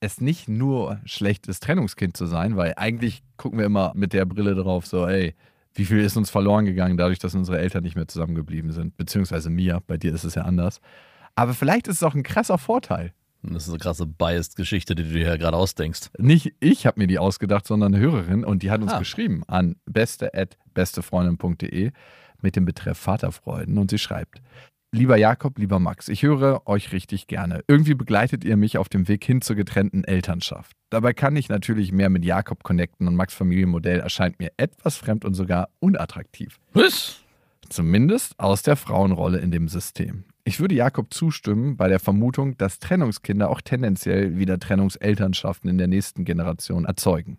es nicht nur schlecht ist, Trennungskind zu sein, weil eigentlich gucken wir immer mit der Brille drauf, so, ey, wie viel ist uns verloren gegangen, dadurch, dass unsere Eltern nicht mehr zusammengeblieben sind, beziehungsweise mir, bei dir ist es ja anders. Aber vielleicht ist es auch ein krasser Vorteil. Das ist eine krasse Biased-Geschichte, die du dir ja gerade ausdenkst. Nicht ich habe mir die ausgedacht, sondern eine Hörerin und die hat uns ah. geschrieben an beste.bestefreundin.de mit dem Betreff Vaterfreuden und sie schreibt, Lieber Jakob, lieber Max, ich höre euch richtig gerne. Irgendwie begleitet ihr mich auf dem Weg hin zur getrennten Elternschaft. Dabei kann ich natürlich mehr mit Jakob connecten und Max Familienmodell erscheint mir etwas fremd und sogar unattraktiv. Was? Zumindest aus der Frauenrolle in dem System. Ich würde Jakob zustimmen bei der Vermutung, dass Trennungskinder auch tendenziell wieder Trennungselternschaften in der nächsten Generation erzeugen.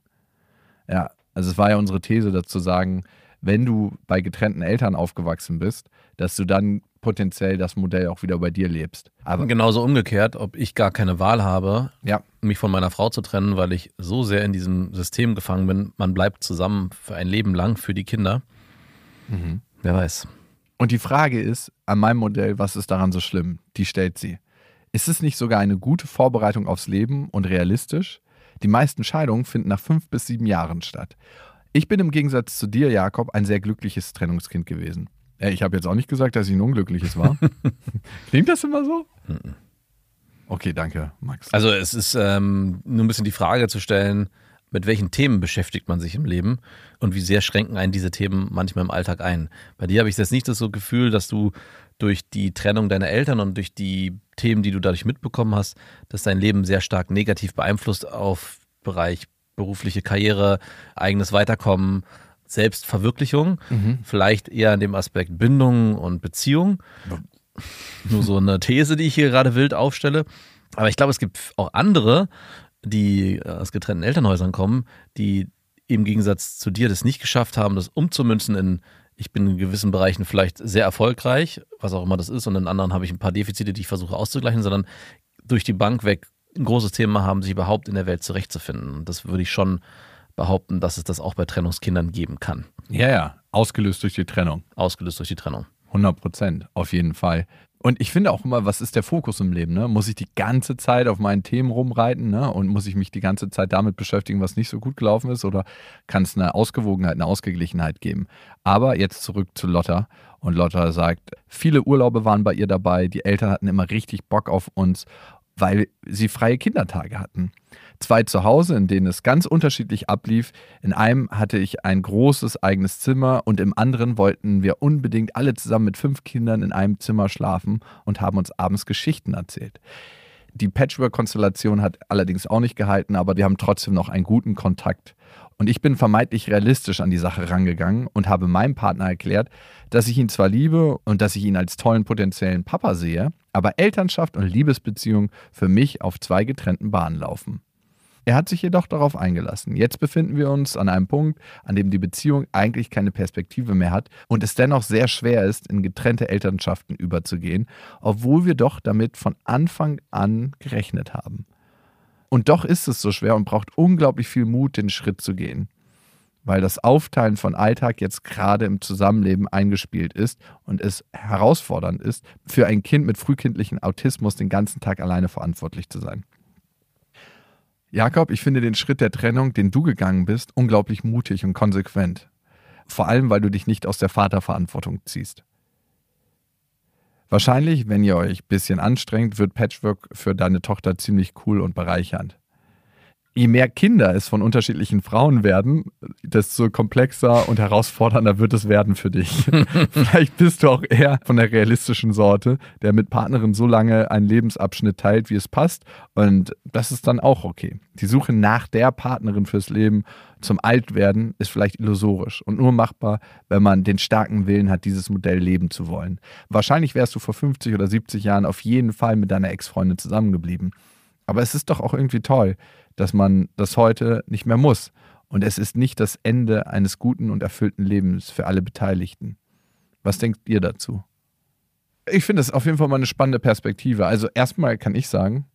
Ja, also es war ja unsere These dazu sagen, wenn du bei getrennten Eltern aufgewachsen bist, dass du dann potenziell das Modell auch wieder bei dir lebst. Aber genauso umgekehrt, ob ich gar keine Wahl habe, ja. mich von meiner Frau zu trennen, weil ich so sehr in diesem System gefangen bin, man bleibt zusammen für ein Leben lang für die Kinder. Mhm. Wer weiß. Und die Frage ist, an meinem Modell, was ist daran so schlimm? Die stellt sie. Ist es nicht sogar eine gute Vorbereitung aufs Leben und realistisch? Die meisten Scheidungen finden nach fünf bis sieben Jahren statt. Ich bin im Gegensatz zu dir, Jakob, ein sehr glückliches Trennungskind gewesen. Ich habe jetzt auch nicht gesagt, dass ich ein unglückliches war. Klingt das immer so? Okay, danke, Max. Also es ist ähm, nur ein bisschen die Frage zu stellen, mit welchen Themen beschäftigt man sich im Leben und wie sehr schränken einen diese Themen manchmal im Alltag ein. Bei dir habe ich jetzt nicht das so Gefühl, dass du durch die Trennung deiner Eltern und durch die Themen, die du dadurch mitbekommen hast, dass dein Leben sehr stark negativ beeinflusst auf Bereich berufliche Karriere, eigenes Weiterkommen, Selbstverwirklichung, mhm. vielleicht eher in dem Aspekt Bindung und Beziehung. Nur so eine These, die ich hier gerade wild aufstelle. Aber ich glaube, es gibt auch andere, die aus getrennten Elternhäusern kommen, die im Gegensatz zu dir das nicht geschafft haben, das umzumünzen in, ich bin in gewissen Bereichen vielleicht sehr erfolgreich, was auch immer das ist, und in anderen habe ich ein paar Defizite, die ich versuche auszugleichen, sondern durch die Bank weg ein großes Thema haben, sich überhaupt in der Welt zurechtzufinden. Und das würde ich schon behaupten, dass es das auch bei Trennungskindern geben kann. Ja, ja, ausgelöst durch die Trennung. Ausgelöst durch die Trennung. 100 Prozent, auf jeden Fall. Und ich finde auch immer, was ist der Fokus im Leben? Ne? Muss ich die ganze Zeit auf meinen Themen rumreiten ne? und muss ich mich die ganze Zeit damit beschäftigen, was nicht so gut gelaufen ist? Oder kann es eine Ausgewogenheit, eine Ausgeglichenheit geben? Aber jetzt zurück zu Lotta. Und Lotta sagt, viele Urlaube waren bei ihr dabei, die Eltern hatten immer richtig Bock auf uns weil sie freie Kindertage hatten. Zwei zu Hause, in denen es ganz unterschiedlich ablief. In einem hatte ich ein großes eigenes Zimmer und im anderen wollten wir unbedingt alle zusammen mit fünf Kindern in einem Zimmer schlafen und haben uns abends Geschichten erzählt. Die Patchwork-Konstellation hat allerdings auch nicht gehalten, aber wir haben trotzdem noch einen guten Kontakt. Und ich bin vermeintlich realistisch an die Sache rangegangen und habe meinem Partner erklärt, dass ich ihn zwar liebe und dass ich ihn als tollen potenziellen Papa sehe, aber Elternschaft und Liebesbeziehung für mich auf zwei getrennten Bahnen laufen. Er hat sich jedoch darauf eingelassen. Jetzt befinden wir uns an einem Punkt, an dem die Beziehung eigentlich keine Perspektive mehr hat und es dennoch sehr schwer ist, in getrennte Elternschaften überzugehen, obwohl wir doch damit von Anfang an gerechnet haben. Und doch ist es so schwer und braucht unglaublich viel Mut, den Schritt zu gehen. weil das Aufteilen von Alltag jetzt gerade im Zusammenleben eingespielt ist und es herausfordernd ist, für ein Kind mit frühkindlichem Autismus den ganzen Tag alleine verantwortlich zu sein. Jakob, ich finde den Schritt der Trennung, den du gegangen bist, unglaublich mutig und konsequent. Vor allem, weil du dich nicht aus der Vaterverantwortung ziehst. Wahrscheinlich, wenn ihr euch ein bisschen anstrengt, wird Patchwork für deine Tochter ziemlich cool und bereichernd je mehr Kinder es von unterschiedlichen Frauen werden, desto komplexer und herausfordernder wird es werden für dich. Vielleicht bist du auch eher von der realistischen Sorte, der mit Partnerin so lange einen Lebensabschnitt teilt, wie es passt. Und das ist dann auch okay. Die Suche nach der Partnerin fürs Leben zum Altwerden ist vielleicht illusorisch und nur machbar, wenn man den starken Willen hat, dieses Modell leben zu wollen. Wahrscheinlich wärst du vor 50 oder 70 Jahren auf jeden Fall mit deiner Ex-Freundin zusammengeblieben. Aber es ist doch auch irgendwie toll, dass man das heute nicht mehr muss. Und es ist nicht das Ende eines guten und erfüllten Lebens für alle Beteiligten. Was denkt ihr dazu? Ich finde es auf jeden Fall mal eine spannende Perspektive. Also erstmal kann ich sagen,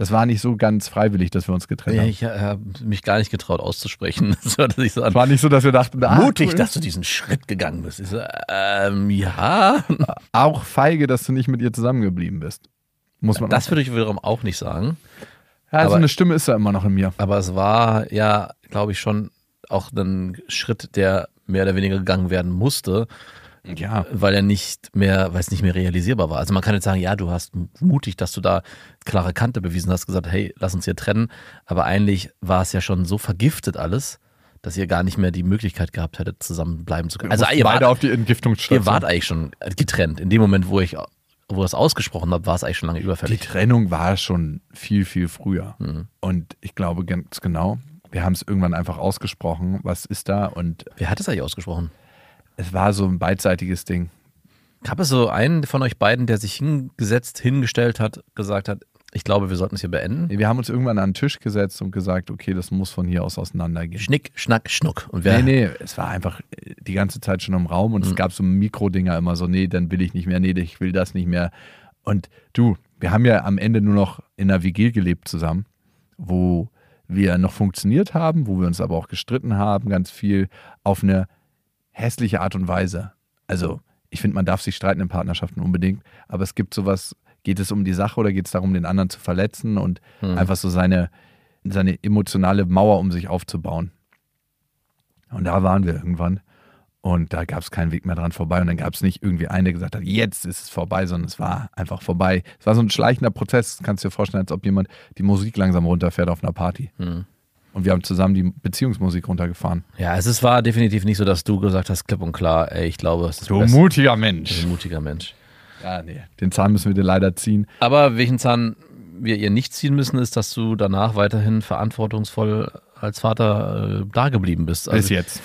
das war nicht so ganz freiwillig, dass wir uns getrennt haben. Ich äh, habe mich gar nicht getraut auszusprechen. ich so es war nicht so, dass wir dachten, ah, mutig, cool. dass du diesen Schritt gegangen bist. Ich so, ähm, ja. Auch feige, dass du nicht mit ihr zusammengeblieben bist. Muss man das würde ich wiederum auch nicht sagen. Ja, also Aber- eine Stimme ist da immer noch in mir. Aber es war ja, glaube ich, schon auch ein Schritt, der mehr oder weniger gegangen werden musste, Ja. weil er nicht mehr, weil es nicht mehr realisierbar war. Also man kann jetzt sagen, ja, du hast mutig, dass du da klare Kante bewiesen hast, gesagt, hey, lass uns hier trennen. Aber eigentlich war es ja schon so vergiftet alles, dass ihr gar nicht mehr die Möglichkeit gehabt hättet, zusammen bleiben zu können. Also ihr beide wart, auf die Entgiftungsstation. ihr wart eigentlich schon getrennt. In dem Moment, wo ich, wo es ausgesprochen habe, war es eigentlich schon lange Die überfällig. Trennung war schon viel, viel früher. Mhm. Und ich glaube ganz genau, wir haben es irgendwann einfach ausgesprochen, was ist da? Und Wer hat es eigentlich ausgesprochen? es war so ein beidseitiges Ding. Gab es so einen von euch beiden, der sich hingesetzt, hingestellt hat, gesagt hat, ich glaube, wir sollten es hier beenden? Wir haben uns irgendwann an den Tisch gesetzt und gesagt, okay, das muss von hier aus auseinandergehen. Schnick, Schnack, Schnuck. Und wer, Nee, nee, es war einfach äh, die ganze Zeit schon im Raum und es gab so Mikrodinger immer so, nee, dann will ich nicht mehr, nee, ich will das nicht mehr. Und du, wir haben ja am Ende nur noch in einer WG gelebt zusammen, wo wir noch funktioniert haben, wo wir uns aber auch gestritten haben, ganz viel auf eine hässliche Art und Weise. Also, ich finde, man darf sich streiten in Partnerschaften unbedingt, aber es gibt sowas, geht es um die Sache oder geht es darum, den anderen zu verletzen und einfach so seine, seine emotionale Mauer um sich aufzubauen. Und da waren wir irgendwann. Und da gab es keinen Weg mehr dran vorbei. Und dann gab es nicht irgendwie einen, der gesagt hat, jetzt ist es vorbei, sondern es war einfach vorbei. Es war so ein schleichender Prozess. Das kannst du dir vorstellen, als ob jemand die Musik langsam runterfährt auf einer Party. Hm. Und wir haben zusammen die Beziehungsmusik runtergefahren. Ja, es ist, war definitiv nicht so, dass du gesagt hast, klipp und klar, ey, ich glaube, es ist Du mutiger Du Mensch. mutiger Mensch. Ja, nee. Den Zahn müssen wir dir leider ziehen. Aber welchen Zahn wir ihr nicht ziehen müssen, ist, dass du danach weiterhin verantwortungsvoll als Vater äh, da geblieben bist. Also Bis jetzt.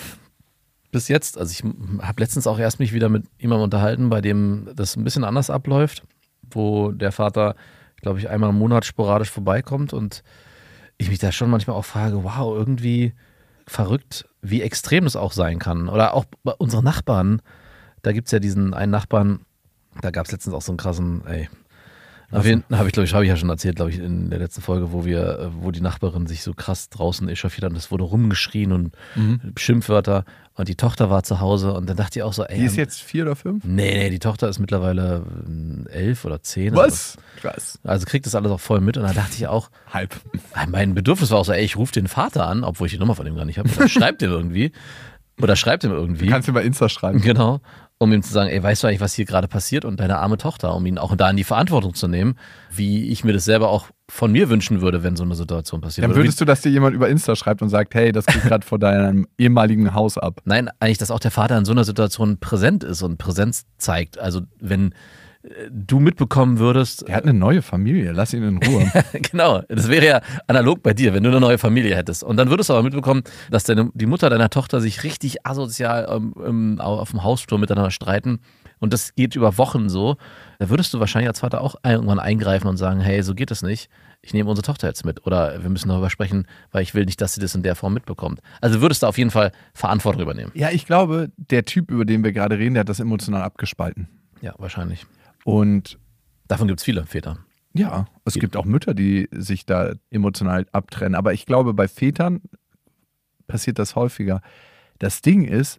bis jetzt. Also ich habe letztens auch erst mich wieder mit jemandem unterhalten, bei dem das ein bisschen anders abläuft, wo der Vater, glaube ich, einmal im Monat sporadisch vorbeikommt und ich mich da schon manchmal auch frage, wow, irgendwie verrückt, wie extrem das auch sein kann. Oder auch bei unseren Nachbarn, da gibt es ja diesen einen Nachbarn, da gab es letztens auch so einen krassen, ey. Auf jeden habe ich, glaube ich, habe ich ja schon erzählt, glaube ich, in der letzten Folge, wo wir, äh, wo die Nachbarin sich so krass draußen echauffiert hat und es wurde rumgeschrien und Schimpfwörter und die Tochter war zu Hause und dann dachte ich auch so, ey, Die ist jetzt vier oder fünf? nee, nee, die Tochter ist mittlerweile äh, elf oder zehn. Was? Krass. Also kriegt das alles auch voll mit und da dachte ich auch, Halb. mein Bedürfnis war auch so, ey, ich rufe den Vater an, obwohl ich die Nummer von dem gar nicht habe. Schreibt dem irgendwie. Oder schreibt ihm irgendwie. Kannst du mal Insta schreiben. Genau. Um ihm zu sagen, ey, weißt du eigentlich, was hier gerade passiert und deine arme Tochter, um ihn auch da in die Verantwortung zu nehmen, wie ich mir das selber auch von mir wünschen würde, wenn so eine Situation passiert. Dann wie- würdest du, dass dir jemand über Insta schreibt und sagt, hey, das geht gerade vor deinem ehemaligen Haus ab. Nein, eigentlich, dass auch der Vater in so einer Situation präsent ist und Präsenz zeigt. Also wenn du mitbekommen würdest, Er hat eine neue Familie, lass ihn in Ruhe. genau, das wäre ja analog bei dir, wenn du eine neue Familie hättest. Und dann würdest du aber mitbekommen, dass deine, die Mutter deiner Tochter sich richtig asozial ähm, auf dem Hausflur miteinander streiten. Und das geht über Wochen so. Da würdest du wahrscheinlich als Vater auch irgendwann eingreifen und sagen, hey, so geht es nicht. Ich nehme unsere Tochter jetzt mit. Oder wir müssen darüber sprechen, weil ich will nicht, dass sie das in der Form mitbekommt. Also würdest du auf jeden Fall Verantwortung übernehmen. ja, ich glaube, der Typ, über den wir gerade reden, der hat das emotional abgespalten. Ja, wahrscheinlich. Und Davon gibt es viele Väter. ja, es gibt auch Mütter, die sich da emotional abtrennen. Aber ich glaube, bei Vätern passiert das häufiger, das Ding ist,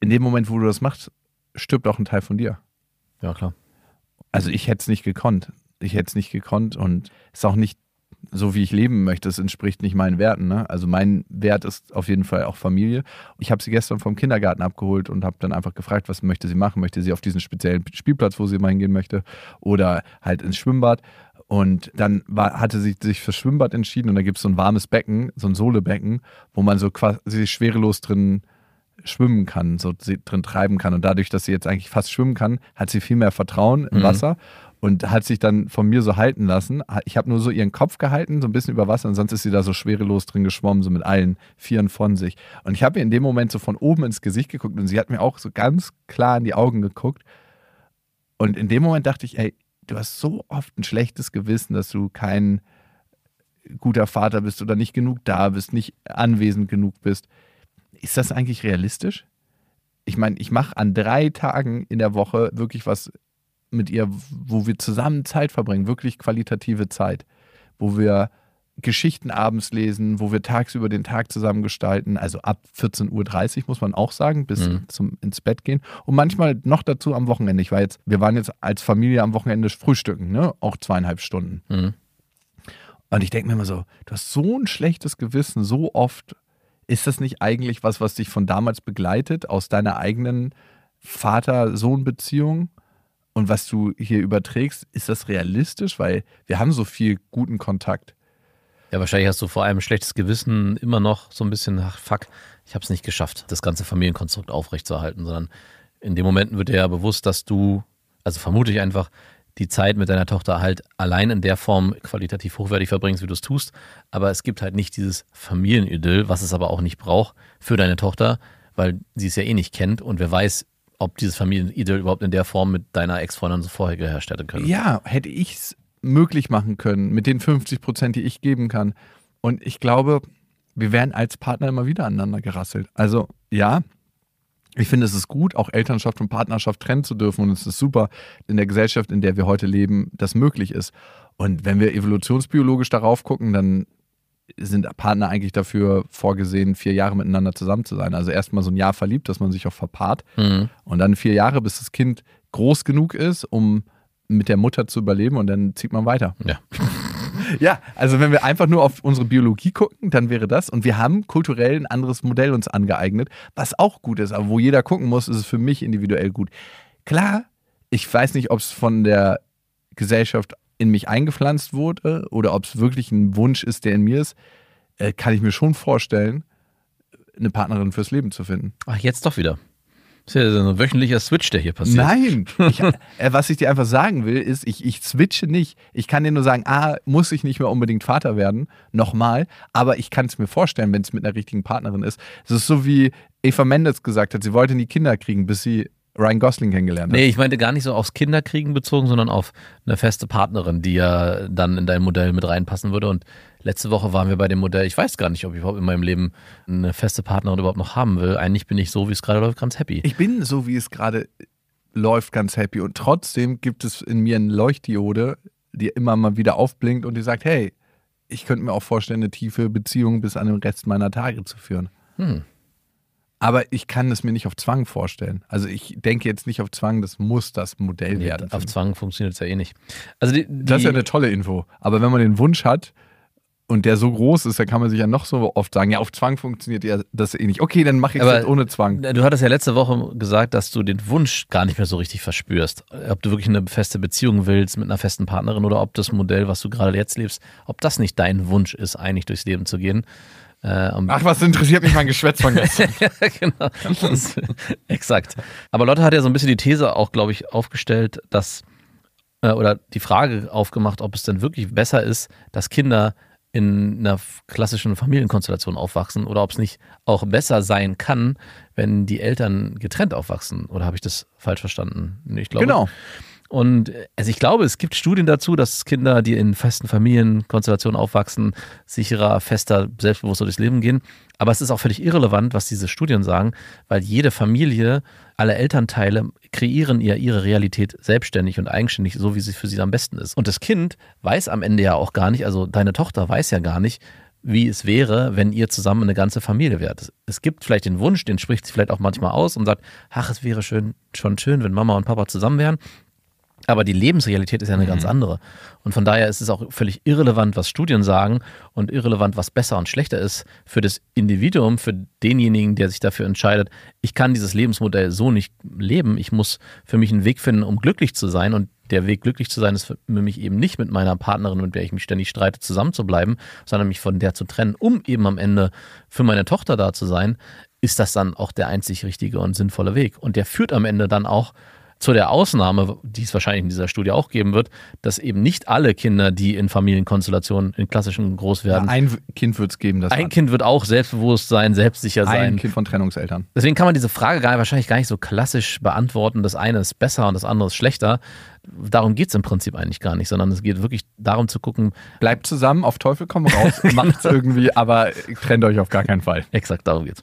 in dem Moment, wo du das machst, stirbt auch ein Teil von dir. Ja, klar. Also ich hätte es nicht gekonnt. Ich hätte es nicht gekonnt und es ist auch nicht so, wie ich leben möchte. Es entspricht nicht meinen Werten. Ne? Also mein Wert ist auf jeden Fall auch Familie. Ich habe sie gestern vom Kindergarten abgeholt und habe dann einfach gefragt, was möchte sie machen? Möchte sie auf diesen speziellen Spielplatz, wo sie mal hingehen möchte, oder halt ins Schwimmbad? Und dann war, hatte sie sich fürs Schwimmbad entschieden und da gibt es so ein warmes Becken, so ein Sohlebecken, wo man so quasi schwerelos drin schwimmen kann, so drin treiben kann. Und dadurch, dass sie jetzt eigentlich fast schwimmen kann, hat sie viel mehr Vertrauen im Mhm. Wasser und hat sich dann von mir so halten lassen. Ich habe nur so ihren Kopf gehalten, so ein bisschen über Wasser und sonst ist sie da so schwerelos drin geschwommen, so mit allen Vieren von sich. Und ich habe ihr in dem Moment so von oben ins Gesicht geguckt und sie hat mir auch so ganz klar in die Augen geguckt. Und in dem Moment dachte ich, ey, du hast so oft ein schlechtes Gewissen, dass du kein guter Vater bist oder nicht genug da bist, nicht anwesend genug bist. Ist das eigentlich realistisch? Ich meine, ich mache an drei Tagen in der Woche wirklich was mit ihr, wo wir zusammen Zeit verbringen, wirklich qualitative Zeit, wo wir Geschichten abends lesen, wo wir tagsüber den Tag zusammen gestalten, also ab 14.30 Uhr muss man auch sagen, bis Mhm. zum ins Bett gehen und manchmal noch dazu am Wochenende. Ich war jetzt, wir waren jetzt als Familie am Wochenende frühstücken, ne? Auch zweieinhalb Stunden. Mhm. Und ich denke mir immer so, du hast so ein schlechtes Gewissen so oft. Ist das nicht eigentlich was, was dich von damals begleitet, aus deiner eigenen Vater-Sohn-Beziehung? Und was du hier überträgst, ist das realistisch? Weil wir haben so viel guten Kontakt. Ja, wahrscheinlich hast du vor allem schlechtes Gewissen immer noch so ein bisschen, ach fuck, ich habe es nicht geschafft, das ganze Familienkonstrukt aufrechtzuerhalten, sondern in dem Moment wird dir ja bewusst, dass du, also vermute ich einfach, die Zeit mit deiner Tochter halt allein in der Form qualitativ hochwertig verbringst, wie du es tust. Aber es gibt halt nicht dieses Familienidyll, was es aber auch nicht braucht für deine Tochter, weil sie es ja eh nicht kennt und wer weiß, ob dieses Familienidyll überhaupt in der Form mit deiner Ex-Freundin so vorher geherrscht hätte können. Ja, hätte ich es möglich machen können mit den 50 Prozent, die ich geben kann. Und ich glaube, wir werden als Partner immer wieder aneinander gerasselt. Also ja, ich finde, es ist gut, auch Elternschaft und Partnerschaft trennen zu dürfen. Und es ist super in der Gesellschaft, in der wir heute leben, das möglich ist. Und wenn wir evolutionsbiologisch darauf gucken, dann sind Partner eigentlich dafür vorgesehen, vier Jahre miteinander zusammen zu sein. Also erstmal so ein Jahr verliebt, dass man sich auch verpaart. Mhm. Und dann vier Jahre, bis das Kind groß genug ist, um mit der Mutter zu überleben und dann zieht man weiter. Ja. Ja, also wenn wir einfach nur auf unsere Biologie gucken, dann wäre das. Und wir haben kulturell ein anderes Modell uns angeeignet, was auch gut ist. Aber wo jeder gucken muss, ist es für mich individuell gut. Klar, ich weiß nicht, ob es von der Gesellschaft in mich eingepflanzt wurde oder ob es wirklich ein Wunsch ist, der in mir ist, äh, kann ich mir schon vorstellen, eine Partnerin fürs Leben zu finden. Ach, jetzt doch wieder. Das ist ja so ein wöchentlicher Switch, der hier passiert. Nein, ich, äh, was ich dir einfach sagen will, ist, ich, ich switche nicht. Ich kann dir nur sagen, ah, muss ich nicht mehr unbedingt Vater werden, nochmal, aber ich kann es mir vorstellen, wenn es mit einer richtigen Partnerin ist. Es ist so wie Eva Mendes gesagt hat, sie wollte nie Kinder kriegen, bis sie Ryan Gosling kennengelernt hat. Nee, ich meinte gar nicht so aufs Kinderkriegen bezogen, sondern auf eine feste Partnerin, die ja dann in dein Modell mit reinpassen würde. Und letzte Woche waren wir bei dem Modell, ich weiß gar nicht, ob ich überhaupt in meinem Leben eine feste Partnerin überhaupt noch haben will. Eigentlich bin ich so, wie es gerade läuft, ganz happy. Ich bin so, wie es gerade läuft, ganz happy. Und trotzdem gibt es in mir eine Leuchtdiode, die immer mal wieder aufblinkt und die sagt, hey, ich könnte mir auch vorstellen, eine tiefe Beziehung bis an den Rest meiner Tage zu führen. Hm. Aber ich kann es mir nicht auf Zwang vorstellen. Also ich denke jetzt nicht auf Zwang, das muss das Modell Nee, werden. auf Zwang funktioniert es ja eh nicht. Also die, die, das ist ja eine tolle Info. Aber wenn man den Wunsch hat und der so groß ist, dann kann man sich ja noch so oft sagen, ja, auf Zwang funktioniert ja das eh nicht. Okay, dann mache ich es ohne Zwang. Du hattest ja letzte Woche gesagt, dass du den Wunsch gar nicht mehr so richtig verspürst. Ob du wirklich eine feste Beziehung willst mit einer festen Partnerin oder ob das Modell, was du gerade jetzt lebst, ob das nicht dein Wunsch ist, eigentlich durchs Leben zu gehen. Äh, Ach, was interessiert mich mein Geschwätz von gestern? ja, genau. Das, exakt. Aber Lotte hat ja so ein bisschen die These auch, glaube ich, aufgestellt, dass, äh, oder die Frage aufgemacht, ob es denn wirklich besser ist, dass Kinder in einer klassischen Familienkonstellation aufwachsen oder ob es nicht auch besser sein kann, wenn die Eltern getrennt aufwachsen. Oder habe ich das falsch verstanden? Ich glaube, genau. Und äh, also ich glaube, es gibt Studien dazu, dass Kinder, die in festen Familienkonstellationen aufwachsen, sicherer, fester, selbstbewusster durchs Leben gehen. Aber es ist auch völlig irrelevant, was diese Studien sagen, weil jede Familie, alle Elternteile kreieren ihr ihre Realität selbstständig und eigenständig, so wie sie für sie am besten ist. Und das Kind weiß am Ende ja auch gar nicht, also deine Tochter weiß ja gar nicht, wie es wäre, wenn ihr zusammen eine ganze Familie wärt. Es gibt vielleicht den Wunsch, den spricht sie vielleicht auch manchmal aus und sagt, ach, es wäre schön, schon schön, wenn Mama und Papa zusammen wären. Aber die Lebensrealität ist ja eine Mhm. ganz andere. Und von daher ist es auch völlig irrelevant, was Studien sagen und irrelevant, was besser und schlechter ist für das Individuum, für denjenigen, der sich dafür entscheidet, ich kann dieses Lebensmodell so nicht leben. Ich muss für mich einen Weg finden, um glücklich zu sein. Und der Weg, glücklich zu sein, ist für mich eben nicht mit meiner Partnerin, mit der ich mich ständig streite, zusammen zu bleiben, sondern mich von der zu trennen, um eben am Ende für meine Tochter da zu sein, ist das dann auch der einzig richtige und sinnvolle Weg. Und der führt am Ende dann auch zu der Ausnahme, die es wahrscheinlich in dieser Studie auch geben wird, dass eben nicht alle Kinder, die in Familienkonstellationen, in klassischen groß werden, ein Kind wird es geben, das ein hat. Kind wird auch selbstbewusst sein, selbstsicher sein. ein Kind von Trennungseltern. Deswegen kann man diese Frage gar, wahrscheinlich gar nicht so klassisch beantworten. Das eine ist besser und das andere ist schlechter. Darum geht es im Prinzip eigentlich gar nicht, sondern es geht wirklich darum zu gucken, Bleibt zusammen, auf Teufel komm raus, macht's irgendwie, aber trennt euch auf gar keinen Fall. exakt darum geht's.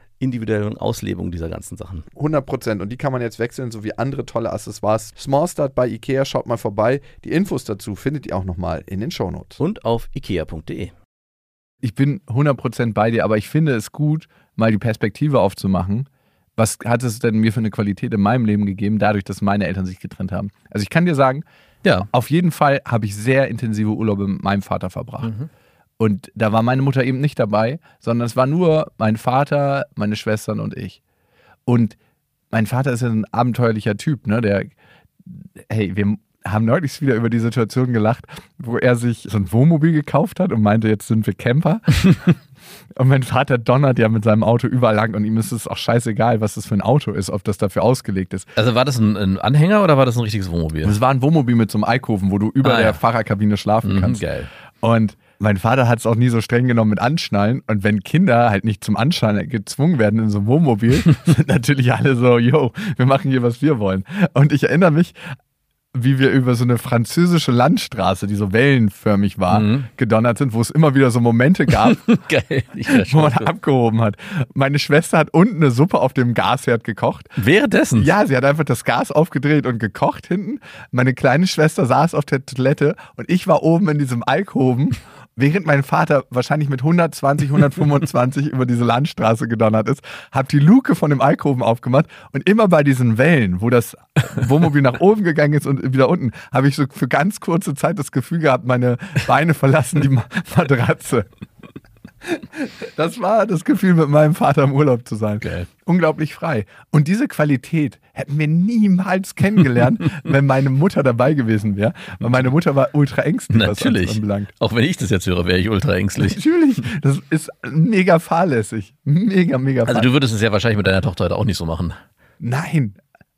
individuellen Auslebung dieser ganzen Sachen. 100 Prozent. Und die kann man jetzt wechseln, sowie andere tolle Accessoires. Small Start bei Ikea, schaut mal vorbei. Die Infos dazu findet ihr auch nochmal in den Shownotes. Und auf ikea.de. Ich bin 100 Prozent bei dir, aber ich finde es gut, mal die Perspektive aufzumachen. Was hat es denn mir für eine Qualität in meinem Leben gegeben, dadurch, dass meine Eltern sich getrennt haben? Also ich kann dir sagen, Ja. auf jeden Fall habe ich sehr intensive Urlaube mit meinem Vater verbracht. Und da war meine Mutter eben nicht dabei, sondern es war nur mein Vater, meine Schwestern und ich. Und mein Vater ist ja ein abenteuerlicher Typ, ne? Der, hey, wir haben neulich wieder über die Situation gelacht, wo er sich so ein Wohnmobil gekauft hat und meinte, jetzt sind wir Camper. und mein Vater donnert ja mit seinem Auto überall lang und ihm ist es auch scheißegal, was das für ein Auto ist, ob das dafür ausgelegt ist. Also war das ein, ein Anhänger oder war das ein richtiges Wohnmobil? Es war ein Wohnmobil mit so einem Alkoven, wo du über Ah, der ja. Fahrerkabine schlafen Mhm, kannst. geil. Und mein Vater hat es auch nie so streng genommen mit Anschnallen. Und wenn Kinder halt nicht zum Anschnallen gezwungen werden in so einem Wohnmobil, sind natürlich alle so, yo, wir machen hier, was wir wollen. Und ich erinnere mich, wie wir über so eine französische Landstraße, die so wellenförmig war, Mhm. gedonnert sind, wo es immer wieder so Momente gab, Geil. Wo man abgehoben hat. Meine Schwester hat unten eine Suppe auf dem Gasherd gekocht. Währenddessen? Ja, sie hat einfach das Gas aufgedreht und gekocht hinten. Meine kleine Schwester saß auf der Toilette und ich war oben in diesem Alkoven, während mein Vater wahrscheinlich mit 120, 125 über diese Landstraße gedonnert ist, hab die Luke von dem Alkoven aufgemacht und immer bei diesen Wellen, wo das Wohnmobil nach oben gegangen ist und wieder unten, habe ich so für ganz kurze Zeit das Gefühl gehabt, meine Beine verlassen die Ma- Matratze. Das war das Gefühl, mit meinem Vater im Urlaub zu sein. Geil. Unglaublich frei. Und diese Qualität hätten wir niemals kennengelernt, wenn meine Mutter dabei gewesen wäre. Weil meine Mutter war ultra ängstlich, was das Natürlich. anbelangt. Auch wenn ich das jetzt höre, wäre ich ultra ängstlich. Natürlich, das ist mega fahrlässig. Mega, mega Also fahrlässig. du würdest es ja wahrscheinlich mit deiner Tochter heute auch nicht so machen. Nein,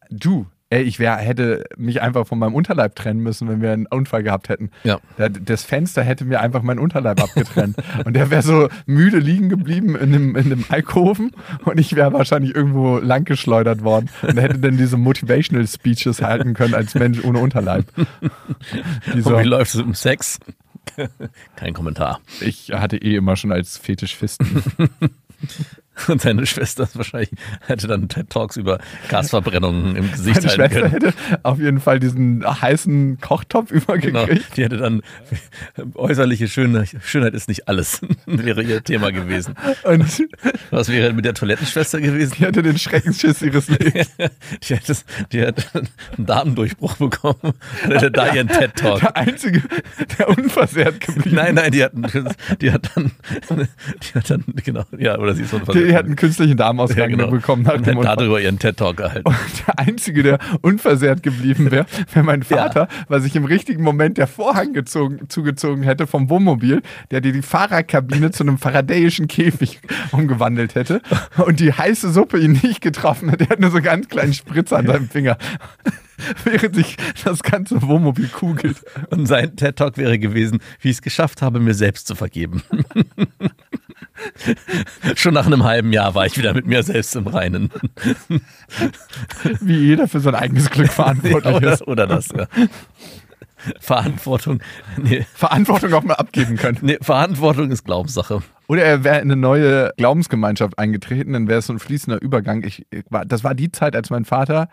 du. Ey, ich wär, hätte mich einfach von meinem Unterleib trennen müssen, wenn wir einen Unfall gehabt hätten. Ja. Da- Das Fenster hätte mir einfach meinen Unterleib abgetrennt. und der wäre so müde liegen geblieben in dem, in dem Alkoven und ich wäre wahrscheinlich irgendwo langgeschleudert worden und hätte dann diese Motivational Speeches halten können als Mensch ohne Unterleib. So, wie läuft es im Sex? Kein Kommentar. ich hatte eh immer schon als Fetisch Fisten. Und seine Schwester wahrscheinlich hätte dann TED Talks über Gasverbrennungen im Gesicht Meine halten Schwester können. hätte auf jeden Fall diesen heißen Kochtopf Genau, übergekriegt. die hätte dann äußerliche Schönheit, Schönheit ist nicht alles, wäre ihr Thema gewesen. Und Was wäre mit der Toilettenschwester gewesen? die hätte den Schreckensschiss ihres Lebens. Die hätte, die hätte einen Darmdurchbruch bekommen und hätte da ihren TED Talk. Der Einzige, der unversehrt geblieben Nein, nein, die hat, die hat dann, die hat dann, genau, ja, oder sie ist so ein Die hat einen künstlichen Darmausgang ja, genau. bekommen nach und dem darüber ihren TED Talk gehalten. Und der Einzige, der unversehrt geblieben wäre, wäre mein Vater, weil sich im richtigen Moment der Vorhang gezogen, zugezogen hätte vom Wohnmobil, der dir die Fahrerkabine zu einem faradäischen Käfig umgewandelt hätte und die heiße Suppe ihn nicht getroffen hätte. Er hat nur so einen ganz kleinen Spritzer an seinem Finger, während sich das ganze Wohnmobil kugelt. Und sein TED Talk wäre gewesen, wie ich es geschafft habe, mir selbst zu vergeben. Schon nach einem halben Jahr war ich wieder mit mir selbst im Reinen. Wie jeder für sein eigenes Glück verantwortlich oder, ist. oder das, ja. Verantwortung. Nee, Verantwortung auch mal abgeben können. nee, Verantwortung ist Glaubenssache. Oder er wäre in eine neue Glaubensgemeinschaft eingetreten, dann wäre es so ein fließender Übergang. Ich, ich war, das war die Zeit, als mein Vater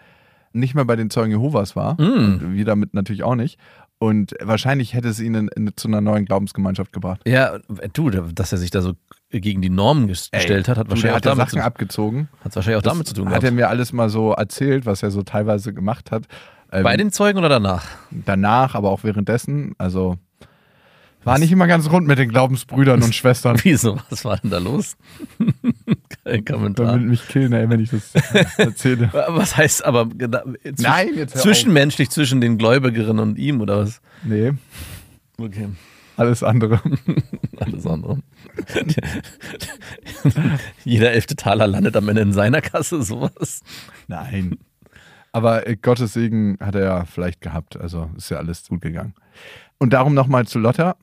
nicht mehr bei den Zeugen Jehovas war. Und wir damit natürlich auch nicht. Und wahrscheinlich hätte es ihn in, in, zu einer neuen Glaubensgemeinschaft gebracht. Ja, du, dass er sich da so gegen die Normen gestellt hat, hat Du, wahrscheinlich, hat auch damit, Sachen zu, abgezogen. hat wahrscheinlich auch damit zu tun Hat er mir alles mal so erzählt, was er so teilweise gemacht hat. Ähm, Bei den Zeugen oder danach? danach, aber auch währenddessen. Also war nicht immer ganz rund mit den Glaubensbrüdern und Schwestern. Wieso? Was war denn da los? Kein Kommentar. Damit mich killen, ey, wenn ich das erzähle. Was heißt aber zwischen- Nein, jetzt auf. zwischenmenschlich zwischen den Gläubigerinnen und ihm oder was? Nee, Okay, alles andere. Alles andere. Jeder elfte Taler landet am Ende in seiner Kasse, sowas. Nein. Aber äh, Gottes Segen hat er ja vielleicht gehabt. Also ist ja alles gut gegangen. Und darum nochmal zu Lotta.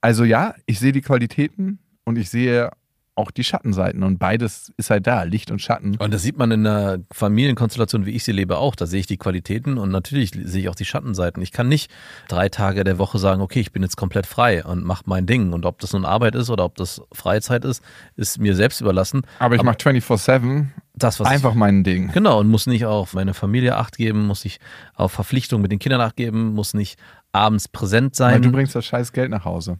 Also ja, ich sehe die Qualitäten und ich sehe auch die Schattenseiten. Und beides ist halt da, Licht und Schatten. Und das sieht man in einer Familienkonstellation, wie ich sie lebe, auch. Da sehe ich die Qualitäten und natürlich sehe ich auch die Schattenseiten. Ich kann nicht drei Tage der Woche sagen, okay, ich bin jetzt komplett frei und mache mein Ding. Und ob das nun Arbeit ist oder ob das Freizeit ist, ist mir selbst überlassen. Aber ich mache 24-7 Das, was einfach mein Ding. Genau, und muss nicht auf meine Familie Acht geben, muss nicht auf Verpflichtungen mit den Kindern Acht geben, muss nicht abends präsent Weil sein. du bringst das scheiß Geld nach Hause.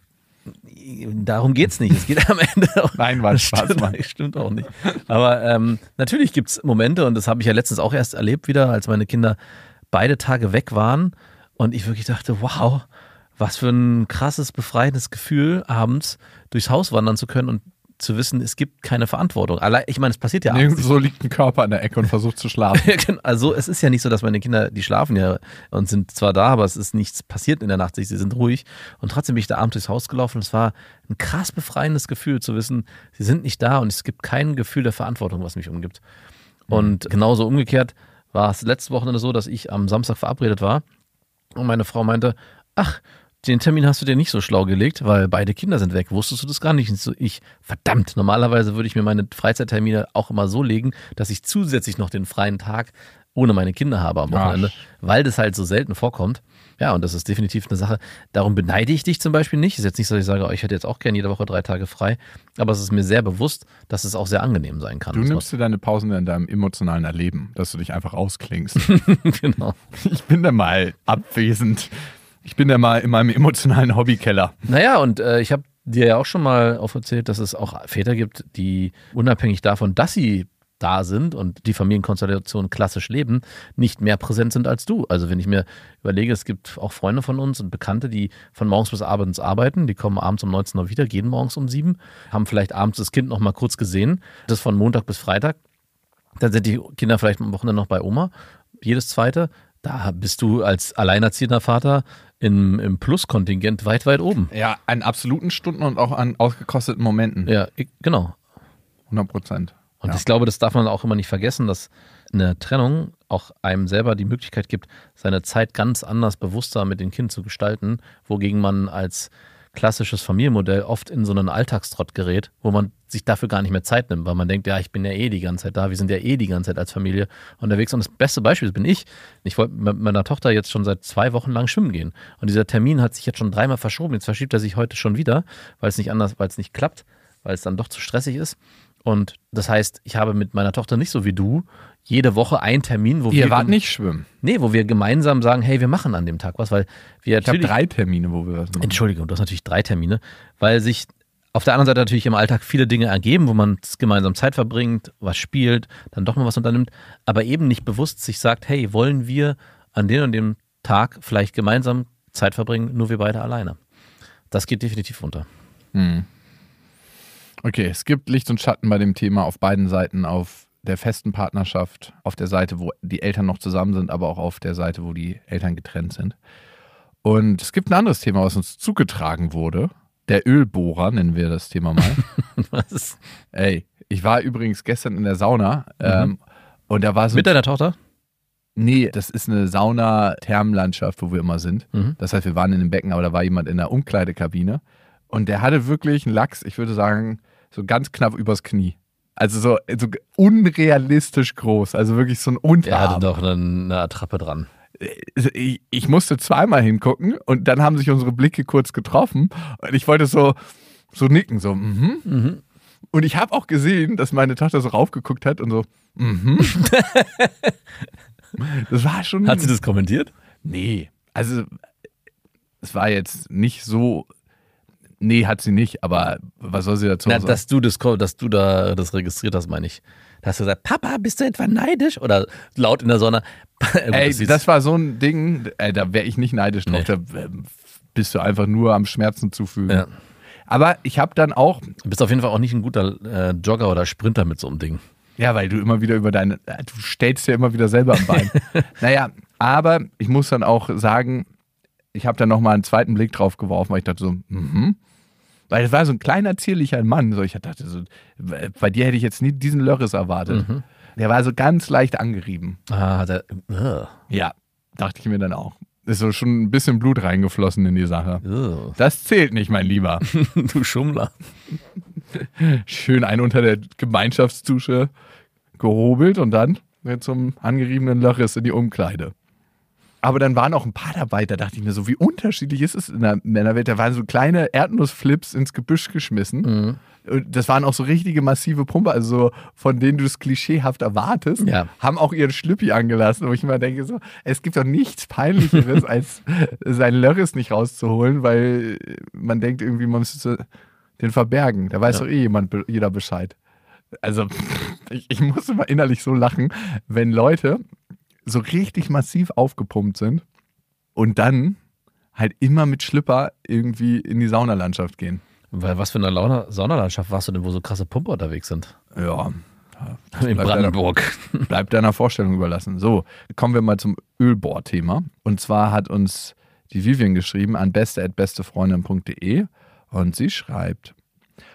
Darum geht's nicht. Es geht am Ende auch. Nein, war Spaß, stimmt, Mann. stimmt auch nicht. Aber ähm, natürlich gibt's Momente, und das habe ich ja letztens auch erst erlebt wieder, als meine Kinder beide Tage weg waren und ich wirklich dachte, wow, was für ein krasses, befreiendes Gefühl, abends durchs Haus wandern zu können und zu wissen, es gibt keine Verantwortung. Allein, ich meine, es passiert ja abends. Nirgendwo liegt ein Körper in der Ecke und versucht zu schlafen. Genau. Also es ist ja nicht so, dass meine Kinder, die schlafen ja und sind zwar da, aber es ist nichts passiert in der Nacht, sie sind ruhig. Und trotzdem bin ich da abends durchs Haus gelaufen es war ein krass befreiendes Gefühl zu wissen, sie sind nicht da und es gibt kein Gefühl der Verantwortung, was mich umgibt. Und genauso umgekehrt war es letzte Wochenende so, dass ich am Samstag verabredet war und meine Frau meinte, ach, den Termin hast du dir nicht so schlau gelegt, weil beide Kinder sind weg. Wusstest du das gar nicht? So, ich, verdammt, normalerweise würde ich mir meine Freizeittermine auch immer so legen, dass ich zusätzlich noch den freien Tag ohne meine Kinder habe am Wochenende, weil das halt so selten vorkommt. Ja, und das ist definitiv eine Sache. Darum beneide ich dich zum Beispiel nicht. Ist jetzt nicht so, dass ich sage, oh, ich hätte jetzt auch gerne jede Woche drei Tage frei. Aber es ist mir sehr bewusst, dass es auch sehr angenehm sein kann. Du nimmst dir deine Pausen in deinem emotionalen Erleben, dass du dich einfach ausklingst. genau. ich bin da mal abwesend. Ich bin da mal in meinem emotionalen Hobbykeller. Naja, und äh, ich habe dir ja auch schon mal aufgezählt, dass es auch Väter gibt, die unabhängig davon, dass sie da sind und die Familienkonstellation klassisch leben, nicht mehr präsent sind als du. Also wenn ich mir überlege, es gibt auch Freunde von uns und Bekannte, die von morgens bis abends arbeiten, die kommen abends um 19 Uhr wieder, gehen morgens um 7, haben vielleicht abends das Kind noch mal kurz gesehen, das von Montag bis Freitag. Dann sind die Kinder vielleicht am Wochenende noch bei Oma, jedes zweite. Da bist du als alleinerziehender Vater im, im Pluskontingent weit, weit oben. Ja, an absoluten Stunden und auch an ausgekosteten Momenten. Ja, ich, genau. 100 Prozent. Und Ja. ich glaube, das darf man auch immer nicht vergessen, dass eine Trennung auch einem selber die Möglichkeit gibt, seine Zeit ganz anders, bewusster mit den Kindern zu gestalten, wogegen man als klassisches Familienmodell oft in so einen Alltagstrott gerät, wo man sich dafür gar nicht mehr Zeit nimmt, weil man denkt, ja, ich bin ja eh die ganze Zeit da, wir sind ja eh die ganze Zeit als Familie unterwegs. Und das beste Beispiel bin ich. Ich wollte mit meiner Tochter jetzt schon seit zwei Wochen lang schwimmen gehen. Und dieser Termin hat sich jetzt schon dreimal verschoben. Jetzt verschiebt er sich heute schon wieder, weil es nicht anders, weil es nicht klappt, weil es dann doch zu stressig ist. Und das heißt, ich habe mit meiner Tochter nicht so wie du jede Woche einen Termin, wo Ihr wir wart nicht schwimmen. Nee, wo wir gemeinsam sagen, hey, wir machen an dem Tag was, weil wir Ich habe drei Termine, wo wir was machen. Entschuldigung, du hast natürlich drei Termine, weil sich auf der anderen Seite natürlich im Alltag viele Dinge ergeben, wo man gemeinsam Zeit verbringt, was spielt, dann doch mal was unternimmt, aber eben nicht bewusst sich sagt, hey, wollen wir an dem und dem Tag vielleicht gemeinsam Zeit verbringen, nur wir beide alleine. Das geht definitiv runter. Hm. Okay, es gibt Licht und Schatten bei dem Thema auf beiden Seiten, auf der festen Partnerschaft, auf der Seite, wo die Eltern noch zusammen sind, aber auch auf der Seite, wo die Eltern getrennt sind. Und es gibt ein anderes Thema, was uns zugetragen wurde. Der Ölbohrer, nennen wir das Thema mal. Was? Ey, ich war übrigens gestern in der Sauna ähm, und da war so. Mit deiner Tochter? Nee, das ist eine Sauna-Thermenlandschaft, wo wir immer sind. Mhm. Das heißt, wir waren in dem Becken, aber da war jemand in der Umkleidekabine. Und der hatte wirklich einen Lachs, ich würde sagen, so ganz knapp übers Knie. Also so, so unrealistisch groß. Also wirklich so ein Er Unterarm. hatte doch eine, eine Attrappe dran. ich, ich musste zweimal hingucken und dann haben sich unsere Blicke kurz getroffen und ich wollte so, so nicken, so, mhm. Mhm. Und ich habe auch gesehen, dass meine Tochter so raufgeguckt hat und so, mhm. das war schon. Hat sie das kommentiert? Nee, also es war jetzt nicht so. Nee, hat sie nicht, aber was soll sie dazu Na, sagen? dass du das, dass du da das registriert hast, meine ich. Da hast du gesagt, Papa, bist du etwa neidisch? Oder laut in der Sonne. Ey, das das war so ein Ding, ey, da wäre ich nicht neidisch drauf. Nee. Da ähm, bist du einfach nur am Schmerzen zufügen. Ja. Aber ich habe dann auch, Du bist auf jeden Fall auch nicht ein guter äh, Jogger oder Sprinter mit so einem Ding. ja, weil du immer wieder über deine, äh, du stellst ja immer wieder selber am Bein. naja, aber ich muss dann auch sagen, ich habe dann nochmal einen zweiten Blick drauf geworfen, weil ich dachte so, mhm. Weil es war so ein kleiner, zierlicher Mann. So, ich dachte so, bei dir hätte ich jetzt nie diesen Lörres erwartet. Mhm. Der war so ganz leicht angerieben. Ah, hat er. Ugh. Ja, dachte ich mir dann auch. Ist so schon ein bisschen Blut reingeflossen in die Sache. Ugh. Das zählt nicht, mein Lieber. du Schummler. Schön ein unter der Gemeinschaftsdusche gehobelt und dann zum angeriebenen Lörres in die Umkleide. Aber dann waren auch ein paar dabei, da dachte ich mir so, wie unterschiedlich ist es in der Männerwelt. Da waren so kleine Erdnussflips ins Gebüsch geschmissen. Mhm. Und Das waren auch so richtige massive Pumper, also so, von denen du es klischeehaft erwartest, Ja. haben auch ihren Schlüppi angelassen, wo ich immer denke, so, es gibt doch nichts Peinlicheres, als seinen Lörres nicht rauszuholen, weil man denkt irgendwie, man müsste den verbergen. Da weiß Ja. doch eh jemand, jeder Bescheid. Also, ich, ich muss immer innerlich so lachen, wenn Leute so richtig massiv aufgepumpt sind und dann halt immer mit Schlipper irgendwie in die Saunalandschaft gehen. Weil was für eine Launa Saunalandschaft warst du denn, wo so krasse Pumper unterwegs sind? Ja. In bleibt Brandenburg. Bleibt deiner Vorstellung überlassen. So, kommen wir mal zum Ölbohr-Thema. Und zwar hat uns die Vivian geschrieben an beste.bestefreundin.de und sie schreibt,